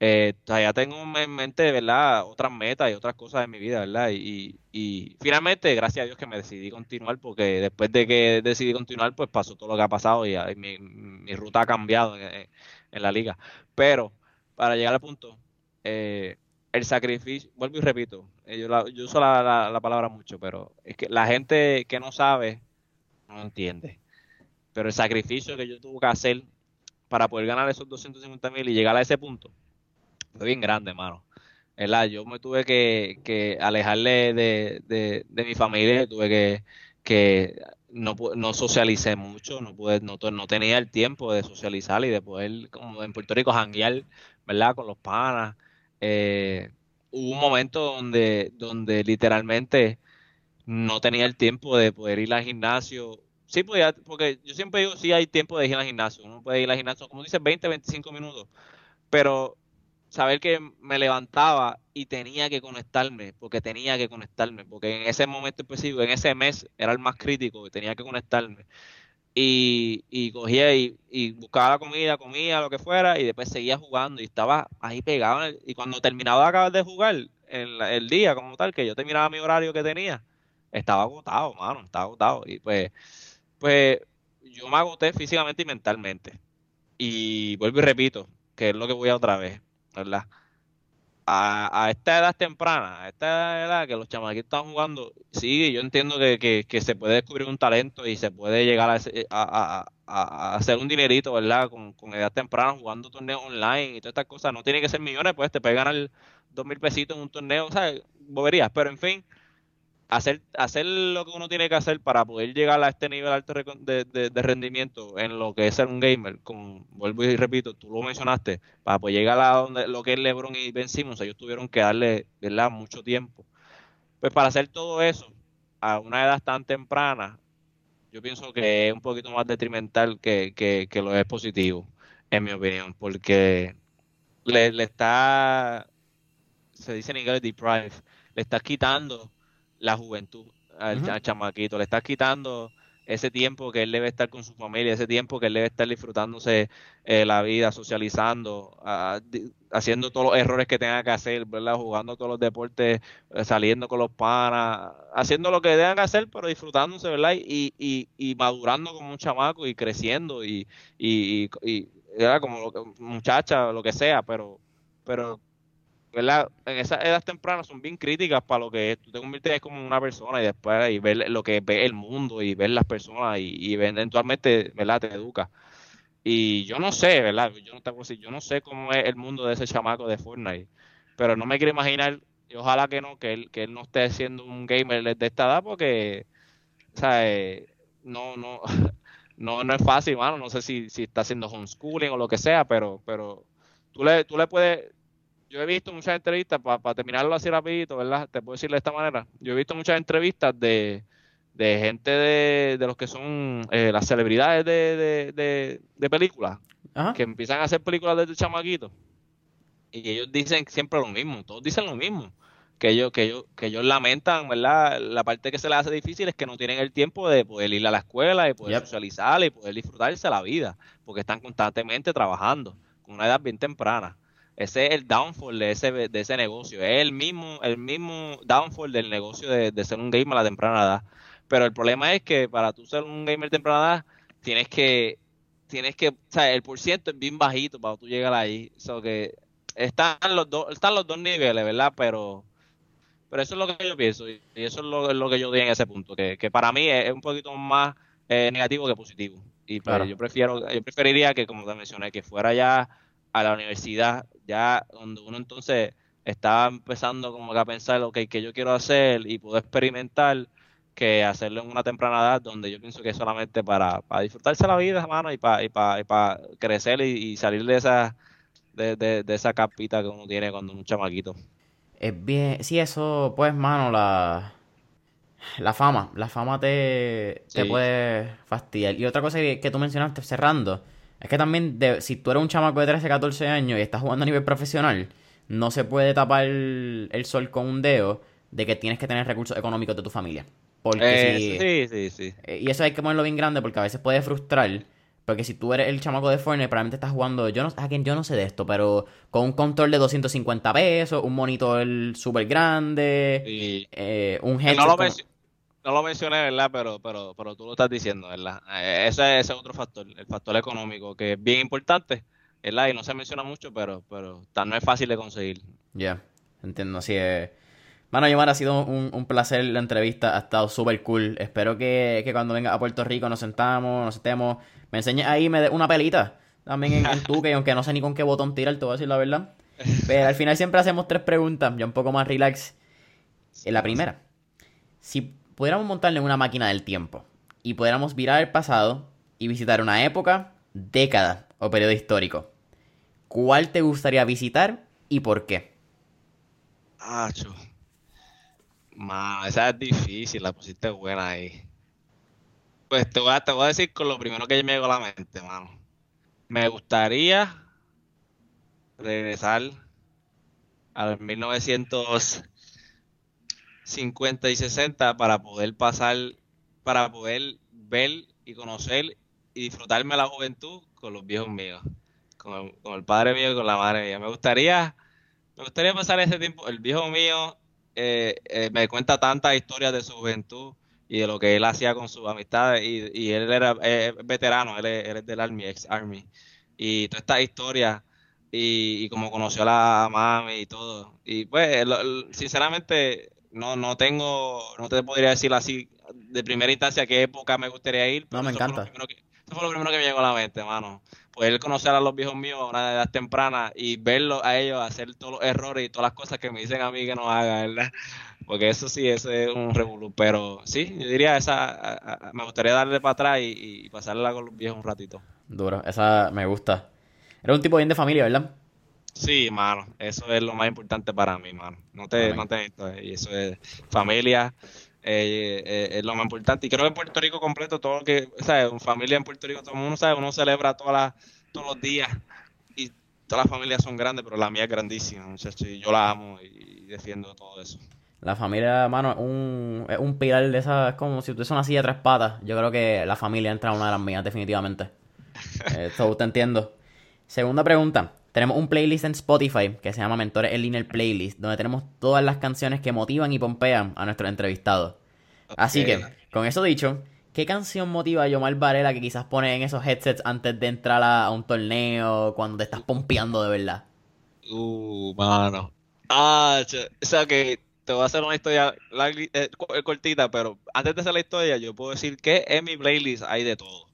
[SPEAKER 1] eh, ya tengo en mente, ¿verdad? Otras metas y otras cosas en mi vida, ¿verdad? Y, y, finalmente, gracias a Dios que me decidí continuar, porque después de que decidí continuar, pues pasó todo lo que ha pasado y, mi, mi, ruta ha cambiado en la liga. Pero, para llegar al punto, eh, el sacrificio, vuelvo y repito, eh, yo, uso la, palabra mucho, pero es que la gente que no sabe no entiende. Pero el sacrificio que yo tuve que hacer para poder ganar esos 250 mil y llegar a ese punto fue bien grande, hermano. Yo me tuve que, que alejarle de, de, mi familia, tuve que, que no, no socialicé mucho, no pude, no, no tenía el tiempo de socializar y de poder, como en Puerto Rico, janguear, ¿verdad? Con los panas. Eh, hubo un momento donde, donde literalmente no tenía el tiempo de poder ir al gimnasio. Sí podía, porque yo siempre digo, sí hay tiempo de ir al gimnasio. Uno puede ir al gimnasio, como dice, 20, 25 minutos. Pero saber que me levantaba y tenía que conectarme, porque tenía que conectarme, porque en ese momento específico, en ese mes, era el más crítico, tenía que conectarme y, y cogía y, buscaba la comida, comía lo que fuera y después seguía jugando y estaba ahí pegado. y cuando terminaba de acabar de jugar, el, el día como tal, que yo terminaba mi horario que tenía, estaba agotado, mano, estaba agotado. Y pues, pues yo me agoté físicamente y mentalmente. Y vuelvo y repito, que es lo que voy a otra vez, ¿verdad? A, esta edad temprana, a esta edad que los chamaquitos están jugando, sí, yo entiendo que, que, se puede descubrir un talento y se puede llegar a, a, hacer un dinerito, ¿verdad? Con, con, edad temprana jugando torneos online y todas estas cosas. No tiene que ser millones, pues te puede ganar dos mil pesitos en un torneo, o sea, boberías, pero en fin hacer, hacer lo que uno tiene que hacer para poder llegar a este nivel alto de, de, rendimiento en lo que es ser un gamer, como vuelvo y repito, tú lo mencionaste, para poder llegar a donde, lo que es LeBron y Ben Simmons, ellos tuvieron que darle ¿verdad? mucho tiempo. Pues para hacer todo eso a una edad tan temprana, yo pienso que es un poquito más detrimental que, que, que lo es positivo, en mi opinión, porque le, le está, se dice en inglés, deprive, le está quitando la juventud al, chamaquito. Le estás quitando ese tiempo que él debe estar con su familia, ese tiempo que él debe estar disfrutándose eh, la vida, socializando, haciendo todos los errores que tenga que hacer, ¿verdad? Jugando todos los deportes, eh, saliendo con los panas, haciendo lo que tenga que hacer, pero disfrutándose, ¿verdad? Y, y, y madurando como un chamaco y creciendo y, y, y, como muchacha, lo que sea, pero, pero ¿verdad? En esas edades tempranas son bien críticas para lo que es. Tú te conviertes como una persona y después y ver lo que ve el mundo y ver las personas y, eventualmente, ¿verdad? Te educa. Y yo no sé, ¿verdad? Yo no, te puedo yo no sé cómo es el mundo de ese chamaco de Fortnite, pero no me quiero imaginar, y ojalá que no, que él, que él no esté siendo un gamer de esta edad porque, sea, eh, no, no, <laughs> no, no es fácil, mano. No sé si, si está haciendo homeschooling o lo que sea, pero, pero tú le, tú le puedes yo he visto muchas entrevistas, para terminarlo así rapidito, ¿verdad? Te puedo decir de esta manera. Yo he visto muchas entrevistas de, de gente de, de los que son eh, las celebridades de, de, de películas, que empiezan a hacer películas desde chamaquito. Y ellos dicen siempre lo mismo, todos dicen lo mismo. Que ellos, que ellos, que ellos lamentan, ¿verdad? La parte que se les hace difícil es que no tienen el tiempo de poder ir a la escuela, de poder socializar y poder disfrutarse la vida, porque están constantemente trabajando, con una edad bien temprana. Ese es el downfall de ese, de ese negocio. Es el mismo, el mismo downfall del negocio de, ser un gamer a la temprana edad. Pero el problema es que para tú ser un gamer temprana edad, tienes que, tienes que, o sea, el por ciento es bien bajito para tú llegar ahí. So que están los dos, están los dos niveles, ¿verdad? Pero, pero eso es lo que yo pienso y eso es lo, que yo di en ese punto, que, que para mí es, un poquito más eh, negativo que positivo. Y pues, yo prefiero, yo preferiría que, como te mencioné, que fuera ya a la universidad, ya donde uno entonces estaba empezando como que a pensar, ok, que yo quiero hacer y puedo experimentar, que hacerlo en una temprana edad donde yo pienso que es solamente para, para disfrutarse la vida, hermano, y para, y para, y para crecer y, salir de esa, de, de, esa capita que uno tiene cuando un chamaquito.
[SPEAKER 2] Es bien, sí, eso, pues, mano, la, la fama, la fama te, te puede fastidiar. Y otra cosa que, que tú mencionaste cerrando, es que también, si tú eres un chamaco de 13, 14 años y estás jugando a nivel profesional, no se puede tapar el, sol con un dedo de que tienes que tener recursos económicos de tu familia. Porque
[SPEAKER 1] eh, sí, sí, sí.
[SPEAKER 2] Eh, y eso hay que ponerlo bien grande porque a veces puede frustrar. Porque si tú eres el chamaco de Fortnite, probablemente estás jugando, yo no, yo no sé de esto, pero con un control de 250 pesos, un monitor súper grande, eh, un
[SPEAKER 1] headset no lo mencioné, ¿verdad? Pero, pero, pero tú lo estás diciendo, ¿verdad? Eh, ese, es otro factor, el factor económico, que es bien importante, ¿verdad? Y no se menciona mucho, pero, pero no es fácil de conseguir.
[SPEAKER 2] Ya, entiendo, así es. Bueno, Yomar, ha sido un, placer la entrevista, ha estado súper cool. Espero que, que, cuando venga a Puerto Rico nos sentamos, nos estemos, me enseñes ahí me dé una pelita también en, en tu, que aunque no sé ni con qué botón tirar, te voy a decir la verdad. Pero al final siempre hacemos tres preguntas, ya un poco más relax. <laughs> En la primera, si pudiéramos montarle una máquina del tiempo y pudiéramos virar el pasado y visitar una época, década o periodo histórico, ¿cuál te gustaría visitar y por qué?
[SPEAKER 1] Acho. Ma, esa es difícil, la pusiste buena ahí. Pues te voy, a, te voy a decir con lo primero que me llegó a la mente, mano. Me gustaría regresar al 1900. 50 y 60 para poder pasar, para poder ver y conocer y disfrutarme la juventud con los viejos míos, con el, padre mío y con la madre mía. Me gustaría, me gustaría pasar ese tiempo. El viejo mío eh, eh, me cuenta tantas historias de su juventud y de lo que él hacía con sus amistades. Y, él era veterano, él, es del Army, ex Army. Y todas estas historias y, y como conoció a la mami y todo. Y pues, lo, sinceramente, no, no tengo, no te podría decir así de primera instancia qué época me gustaría ir.
[SPEAKER 2] No, me encanta.
[SPEAKER 1] eso fue lo primero que me llegó a la mente, mano. Poder conocer a los viejos míos a una edad temprana y verlos a ellos hacer todos los errores y todas las cosas que me dicen a mí que no haga, ¿verdad? Porque eso sí, eso es un revolú. Pero sí, yo diría esa, me gustaría darle para atrás y, y pasarla con los viejos un ratito.
[SPEAKER 2] Duro, esa me gusta. Era un tipo bien de familia, ¿verdad?
[SPEAKER 1] Sí, mano, eso es lo más importante para mí, mano. No te, no te y eso es familia, eh, eh, es lo más importante. Y creo que en Puerto Rico completo, todo lo que, ¿sabes? Familia en Puerto Rico, todo el mundo sabe, uno celebra todas todos los días y todas las familias son grandes, pero la mía es grandísima, muchachos, y yo la amo y defiendo todo eso.
[SPEAKER 2] La familia, mano, es un, es un pilar de esa, es como si tuviese una silla de tres patas. Yo creo que la familia entra en una de las mías, definitivamente. <laughs> Esto te entiendo. Segunda pregunta. Tenemos un playlist en Spotify que se llama Mentores en Línea Playlist, donde tenemos todas las canciones que motivan y pompean a nuestros entrevistados. Así que, con eso dicho, ¿qué canción motiva a Yomar Varela que quizás pone en esos headsets antes de entrar a, un torneo, cuando te estás pompeando de verdad?
[SPEAKER 1] Uh, mano. Ah, o sea que te voy a hacer una historia eh, cortita, pero antes de hacer la historia, yo puedo decir que en mi playlist hay de todo.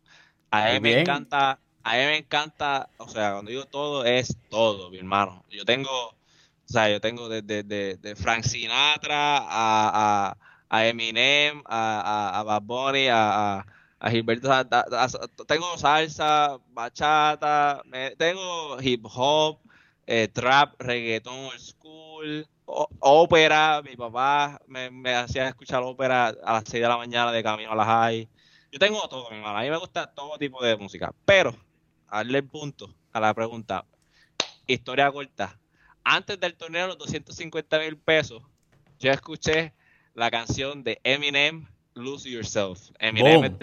[SPEAKER 1] A mí me encanta a mí me encanta, o sea, cuando digo todo, es todo, mi hermano. Yo tengo, o sea, yo tengo desde de, Frank Sinatra a, a, Eminem, a, a, Bad Bunny, a, a Gilberto, tengo salsa, bachata, tengo hip hop, eh, trap, reggaeton old school, ópera, mi papá me, me hacía escuchar ópera a las 6 de la mañana de camino a la high. Yo tengo todo, mi hermano. A mí me gusta todo tipo de música. Pero darle punto a la pregunta. Historia corta. Antes del torneo de los 250 mil pesos, yo escuché la canción de Eminem, Lose Yourself. Eminem es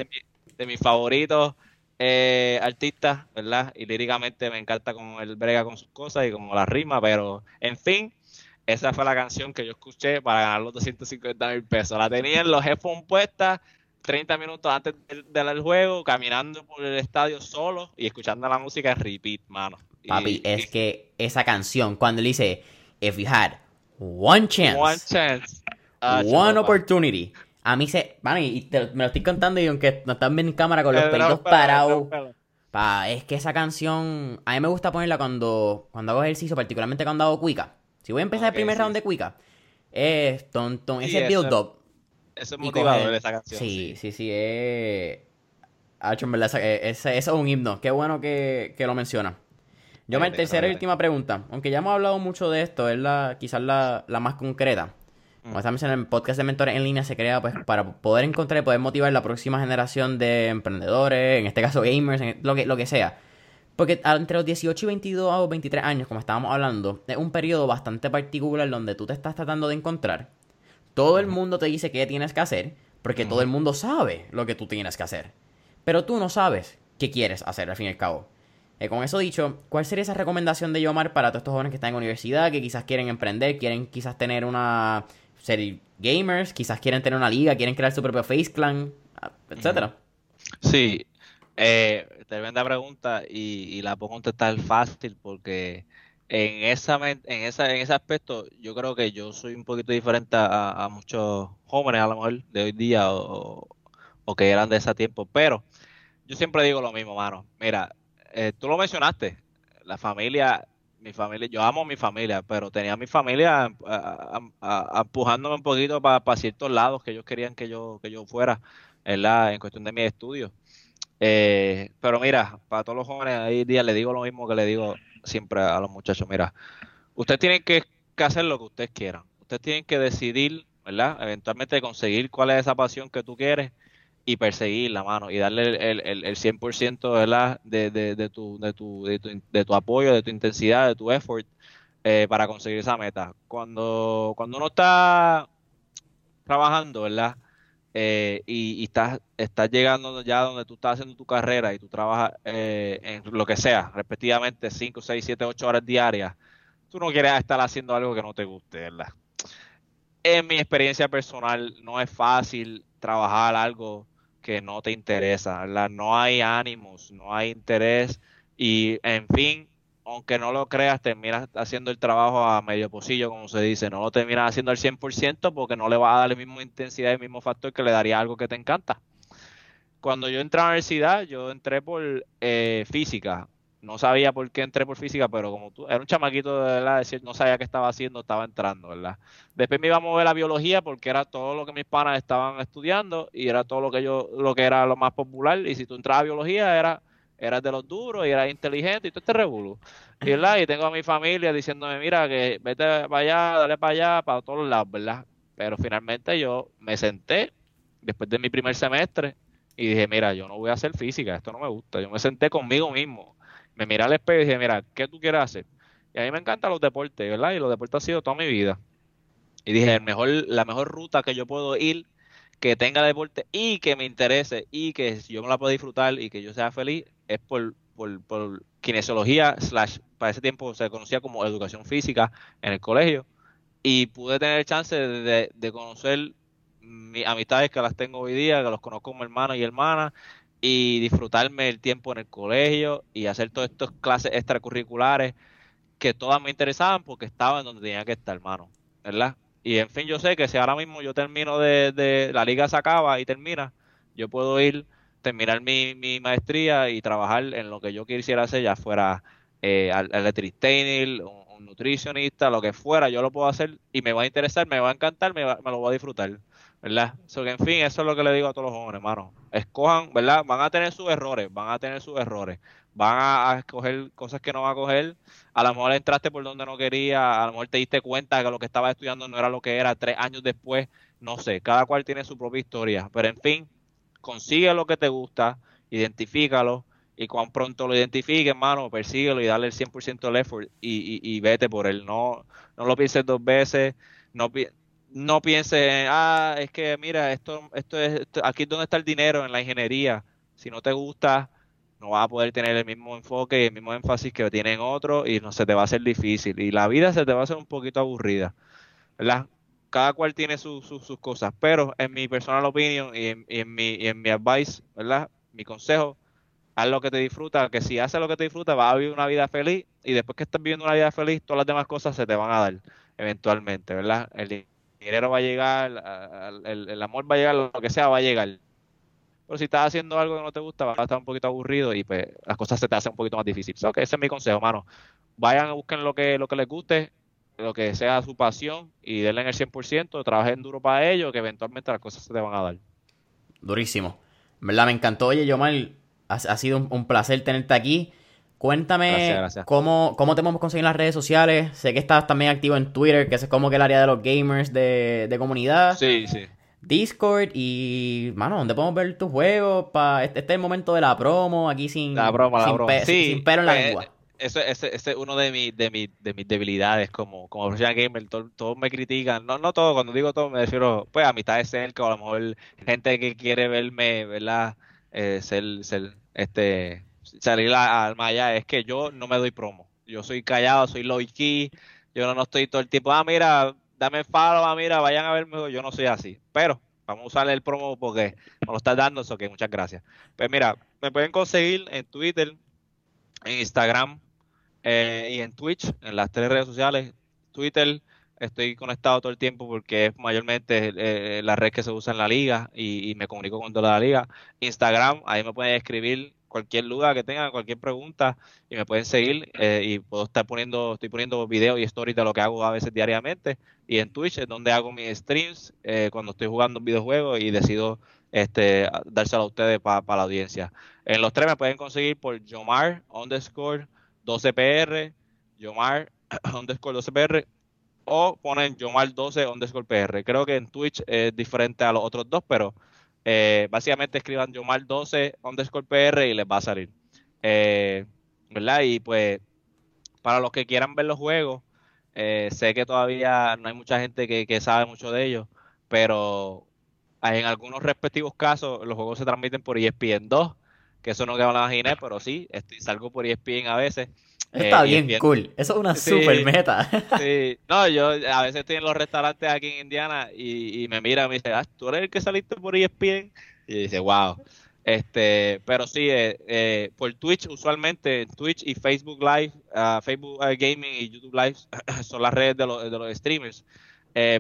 [SPEAKER 1] de, mis favoritos eh, artistas, ¿verdad? Y líricamente me encanta como él brega con sus cosas y como la rima, pero en fin, esa fue la canción que yo escuché para ganar los 250 mil pesos. La tenía en los headphones puestas 30 minutos antes del, juego, caminando por el estadio solo y escuchando la música en repeat, mano.
[SPEAKER 2] Papi, es que esa canción, cuando le dice, if you had one chance,
[SPEAKER 1] one, chance,
[SPEAKER 2] ah, one opportunity, a mí se, man, y me lo estoy contando y aunque no están bien en cámara con los eh, pelitos parados, pa, es que esa canción, a mí me gusta ponerla cuando, cuando hago ejercicio, particularmente cuando hago cuica. Si voy a empezar el primer round de cuica, es ton, ton, ese build-up
[SPEAKER 1] eso es motivador esa canción.
[SPEAKER 2] Sí, sí, sí, es... hecho, en verdad, ese, es un himno. Qué bueno que, lo menciona. Yo, mi tercera y última pregunta. Aunque ya hemos hablado mucho de esto, es la quizás la, más concreta. Como estamos en el podcast de mentores en línea, se crea pues para poder encontrar y poder motivar la próxima generación de emprendedores, en este caso gamers, lo, que, lo que sea. Porque entre los 18 y 22 o 23 años, como estábamos hablando, es un periodo bastante particular donde tú te estás tratando de encontrar todo el mundo te dice qué tienes que hacer, porque todo el mundo sabe lo que tú tienes que hacer. Pero tú no sabes qué quieres hacer, al fin y al cabo. Eh, con eso dicho, ¿cuál sería esa recomendación de Yomar para todos estos jóvenes que están en universidad, que quizás quieren emprender, quieren quizás tener una serie gamers, quizás quieren tener una liga, quieren crear su propio Face Clan, etcétera?
[SPEAKER 1] Sí, Eh, tremenda pregunta y, y la puedo contestar fácil porque en esa en esa en ese aspecto yo creo que yo soy un poquito diferente a, muchos jóvenes a lo mejor de hoy día o, que eran de ese tiempo. Pero yo siempre digo lo mismo mano. Mira eh, tú lo mencionaste la familia mi familia yo amo a mi familia pero tenía mi familia empujándome un poquito para ciertos lados que ellos querían que yo que yo fuera ¿verdad? en cuestión de mi estudio eh, pero mira para todos los jóvenes hoy día le digo lo mismo que le digo siempre a los muchachos, mira, ustedes tienen que, hacer lo que ustedes quieran. Ustedes tienen que decidir, ¿verdad? Eventualmente conseguir cuál es esa pasión que tú quieres y perseguir la mano y darle el, el, el 100% ¿verdad? De, de, de, tu, de, tu, de, tu, de tu apoyo, de tu intensidad, de tu effort eh, para conseguir esa meta. Cuando, cuando uno está trabajando, ¿verdad? Eh, y, estás, estás llegando ya donde tú estás haciendo tu carrera y tú trabajas eh, en lo que sea, respectivamente 5, 6, 7, 8 horas diarias, tú no quieres estar haciendo algo que no te guste, ¿verdad? En mi experiencia personal, no es fácil trabajar algo que no te interesa, ¿verdad? No hay ánimos, no hay interés y, en fin, aunque no lo creas, terminas haciendo el trabajo a medio pocillo, como se dice. No lo terminas haciendo al 100% porque no le va a dar la misma intensidad y el mismo factor que le daría algo que te encanta. Cuando yo entré a la universidad, yo entré por eh, física. No sabía por qué entré por física, pero como tú, era un chamaquito de verdad, decir, no sabía qué estaba haciendo, estaba entrando, ¿verdad? Después me iba a mover la biología porque era todo lo que mis panas estaban estudiando y era todo lo que yo, lo que era lo más popular. Y si tú entrabas a biología, era eras de los duros y eras inteligente y todo este revuelo. Y, ¿verdad? y tengo a mi familia diciéndome, mira, que vete para allá, dale para allá, para todos lados, ¿verdad? Pero finalmente yo me senté después de mi primer semestre y dije, mira, yo no voy a hacer física, esto no me gusta. Yo me senté conmigo mismo, me miré al espejo y dije, mira, ¿qué tú quieres hacer? Y a mí me encantan los deportes, ¿verdad? Y los deportes han sido toda mi vida. Y dije, el mejor, la mejor ruta que yo puedo ir que tenga deporte y que me interese y que yo me la pueda disfrutar y que yo sea feliz es por, por, por kinesiología slash para ese tiempo se conocía como educación física en el colegio y pude tener el chance de, de conocer mis amistades que las tengo hoy día, que los conozco como hermanos y hermanas y disfrutarme el tiempo en el colegio y hacer todas estas clases extracurriculares que todas me interesaban porque estaba en donde tenía que estar, hermano, ¿verdad? Y en fin, yo sé que si ahora mismo yo termino de, la liga se acaba y termina, yo puedo ir, terminar mi, mi maestría y trabajar en lo que yo quisiera hacer, ya fuera eh, electric un, nutricionista, lo que fuera, yo lo puedo hacer y me va a interesar, me va a encantar, me, me lo voy a disfrutar, ¿verdad? So en fin, eso es lo que le digo a todos los jóvenes, hermano. Escojan, ¿verdad? Van a tener sus errores, van a tener sus errores, van a, escoger cosas que no van a coger. A lo mejor entraste por donde no quería, a lo mejor te diste cuenta que lo que estabas estudiando no era lo que era tres años después, no sé, cada cual tiene su propia historia, pero en fin, consigue lo que te gusta, identifícalo y cuán pronto lo identifiques, hermano, persíguelo y dale el 100% del effort y, y, vete por él. No, no lo pienses dos veces, no, no pienses, ah, es que mira, esto, esto es, aquí es donde está el dinero en la ingeniería. Si no te gusta, no vas a poder tener el mismo enfoque y el mismo énfasis que tienen otros y no se te va a hacer difícil y la vida se te va a hacer un poquito aburrida, ¿verdad? Cada cual tiene sus cosas, pero en mi personal opinion y en, mi, y en mi advice, ¿verdad? Mi consejo, haz lo que te disfruta, que si haces lo que te disfruta vas a vivir una vida feliz y después que estés viviendo una vida feliz, todas las demás cosas se te van a dar eventualmente, ¿verdad? El dinero va a llegar, el, el amor va a llegar, lo que sea va a llegar pero si estás haciendo algo que no te gusta, vas a estar un poquito aburrido y pues las cosas se te hacen un poquito más difíciles. ese es mi consejo, mano. Vayan busquen lo que, lo que les guste, lo que sea su pasión y denle en el 100%, trabajen duro para ello, que eventualmente las cosas se te van a dar.
[SPEAKER 2] Durísimo. ¿Verdad? Me encantó. Oye, Yomar, ha, ha sido un, placer tenerte aquí. Cuéntame Cómo, cómo te podemos conseguir en las redes sociales. Sé que estás también activo en Twitter, que es como que el área de los gamers de, de comunidad.
[SPEAKER 1] Sí, sí.
[SPEAKER 2] Discord y, mano, ¿dónde podemos ver tus juegos? Pa... Este, este, es el momento de la promo, aquí sin,
[SPEAKER 1] la broma,
[SPEAKER 2] sin,
[SPEAKER 1] la broma.
[SPEAKER 2] sin pelo en la pues, lengua.
[SPEAKER 1] Ese, ese, ese, es uno de, mis de, mi, de mis debilidades como, como profesional gamer. Todos me critican. No, no todo, cuando digo todo me refiero, pues, a mitad de cerca a lo mejor gente que quiere verme, ¿verdad? Eh, ser, ser, este, salir al maya. Es que yo no me doy promo. Yo soy callado, soy low. Yo no, no estoy todo el tiempo, ah, mira, dame follow, ah, mira, vayan a verme, yo no soy así. Pero vamos a usar el promo porque nos lo estás dando, eso que muchas gracias. Pues mira, me pueden conseguir en Twitter, en Instagram eh, y en Twitch, en las tres redes sociales. Twitter, estoy conectado todo el tiempo porque es mayormente eh, la red que se usa en la liga y, me comunico con toda la liga. Instagram, ahí me pueden escribir cualquier duda que tengan, cualquier pregunta y me pueden seguir eh, y puedo estar poniendo, estoy poniendo videos y stories de lo que hago a veces diariamente y en Twitch es donde hago mis streams eh, cuando estoy jugando videojuegos y decido este dárselo a ustedes para la audiencia. En los tres me pueden conseguir por Yomar underscore 12PR, Yomar <clears throat> underscore 12PR o ponen Yomar12 underscore PR. Creo que en Twitch es diferente a los otros dos, pero eh, básicamente escriban Yomar12 underscore PR y les va a salir. Eh, ¿Verdad? Y pues, para los que quieran ver los juegos, eh, sé que todavía no hay mucha gente que, sabe mucho de ellos, pero en algunos respectivos casos los juegos se transmiten por ESPN 2, que eso no que me lo imaginé, pero sí, estoy, salgo por ESPN a veces
[SPEAKER 2] Está eh, bien, cool. Eso es una super meta.
[SPEAKER 1] sí. No, yo a veces estoy en los restaurantes aquí en Indiana y, me mira y me dice, ah, tú eres el que saliste por ESPN. Y dice, wow. Este, pero sí, eh, eh, por Twitch, usualmente Twitch y Facebook Live, ah, Facebook Gaming y YouTube Live <clears throat> son las redes de los, de los streamers.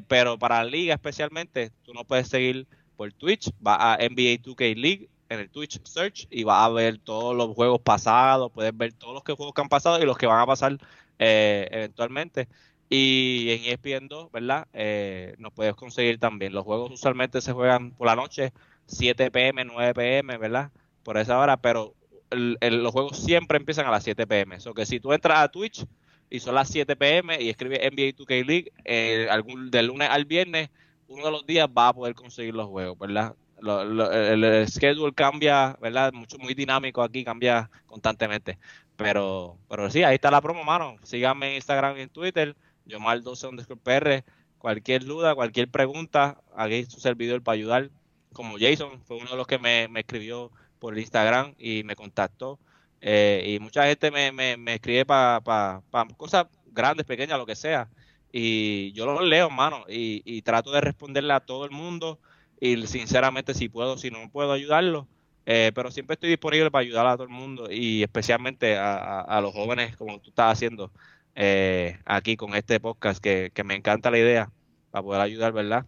[SPEAKER 1] pero para la liga especialmente, tú no puedes seguir por Twitch, va a NBA 2K League en el Twitch Search y vas a ver todos los juegos pasados, puedes ver todos los juegos que han pasado y los que van a pasar eh, eventualmente. Y en ESPN 2, ¿verdad? Eh, nos puedes conseguir también. Los juegos usualmente se juegan por la noche, 7 pm, 9 pm, ¿verdad? Por esa hora, pero los juegos siempre empiezan a las 7 pm. O que si tú entras a Twitch y son las 7 pm y escribes NBA 2K League, eh, algún, del lunes al viernes, uno de los días va a poder conseguir los juegos, ¿verdad? El, schedule cambia, ¿verdad? Mucho, muy dinámico aquí, cambia constantemente. Pero, pero sí, ahí está la promo, mano. Síganme en Instagram y en Twitter, Yomar12 underscore PR. Cualquier duda, cualquier pregunta, aquí su servidor para ayudar. Como Jason, fue uno de los que me, escribió por Instagram y me contactó. Eh, y mucha gente me, me, escribe para pa, cosas grandes, pequeñas, lo que sea. Y yo los leo, mano, y, y trato de responderle a todo el mundo y sinceramente si puedo, si no puedo ayudarlo, eh, pero siempre estoy disponible para ayudar a todo el mundo y especialmente a, los jóvenes como tú estás haciendo eh, aquí con este podcast que, me encanta la idea para poder ayudar, ¿verdad?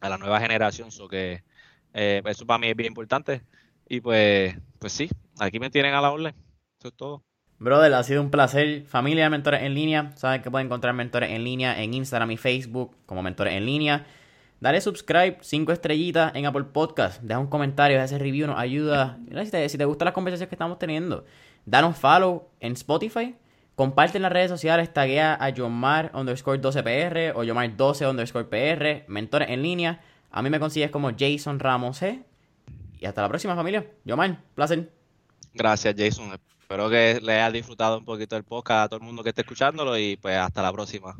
[SPEAKER 1] A la nueva generación, so que eh, eso para mí es bien importante y pues, pues sí, aquí me tienen a la orden, eso es todo.
[SPEAKER 2] Brother, ha sido un placer. Familia de Mentores en Línea. Saben que pueden encontrar Mentores en Línea en Instagram y Facebook como Mentores en Línea. Dale subscribe, 5 estrellitas en Apple Podcast. Deja un comentario, ese review nos ayuda. Si te, gustan las conversaciones que estamos teniendo, un follow en Spotify. Comparte en las redes sociales, taguea a Yomar underscore 12PR o Yomar 12 underscore PR, mentores en línea. A mí me consigues como Jason Ramos. Y hasta la próxima familia. Yomar, placer.
[SPEAKER 1] Gracias Jason. Espero que le haya disfrutado un poquito el podcast a todo el mundo que esté escuchándolo y pues hasta la próxima.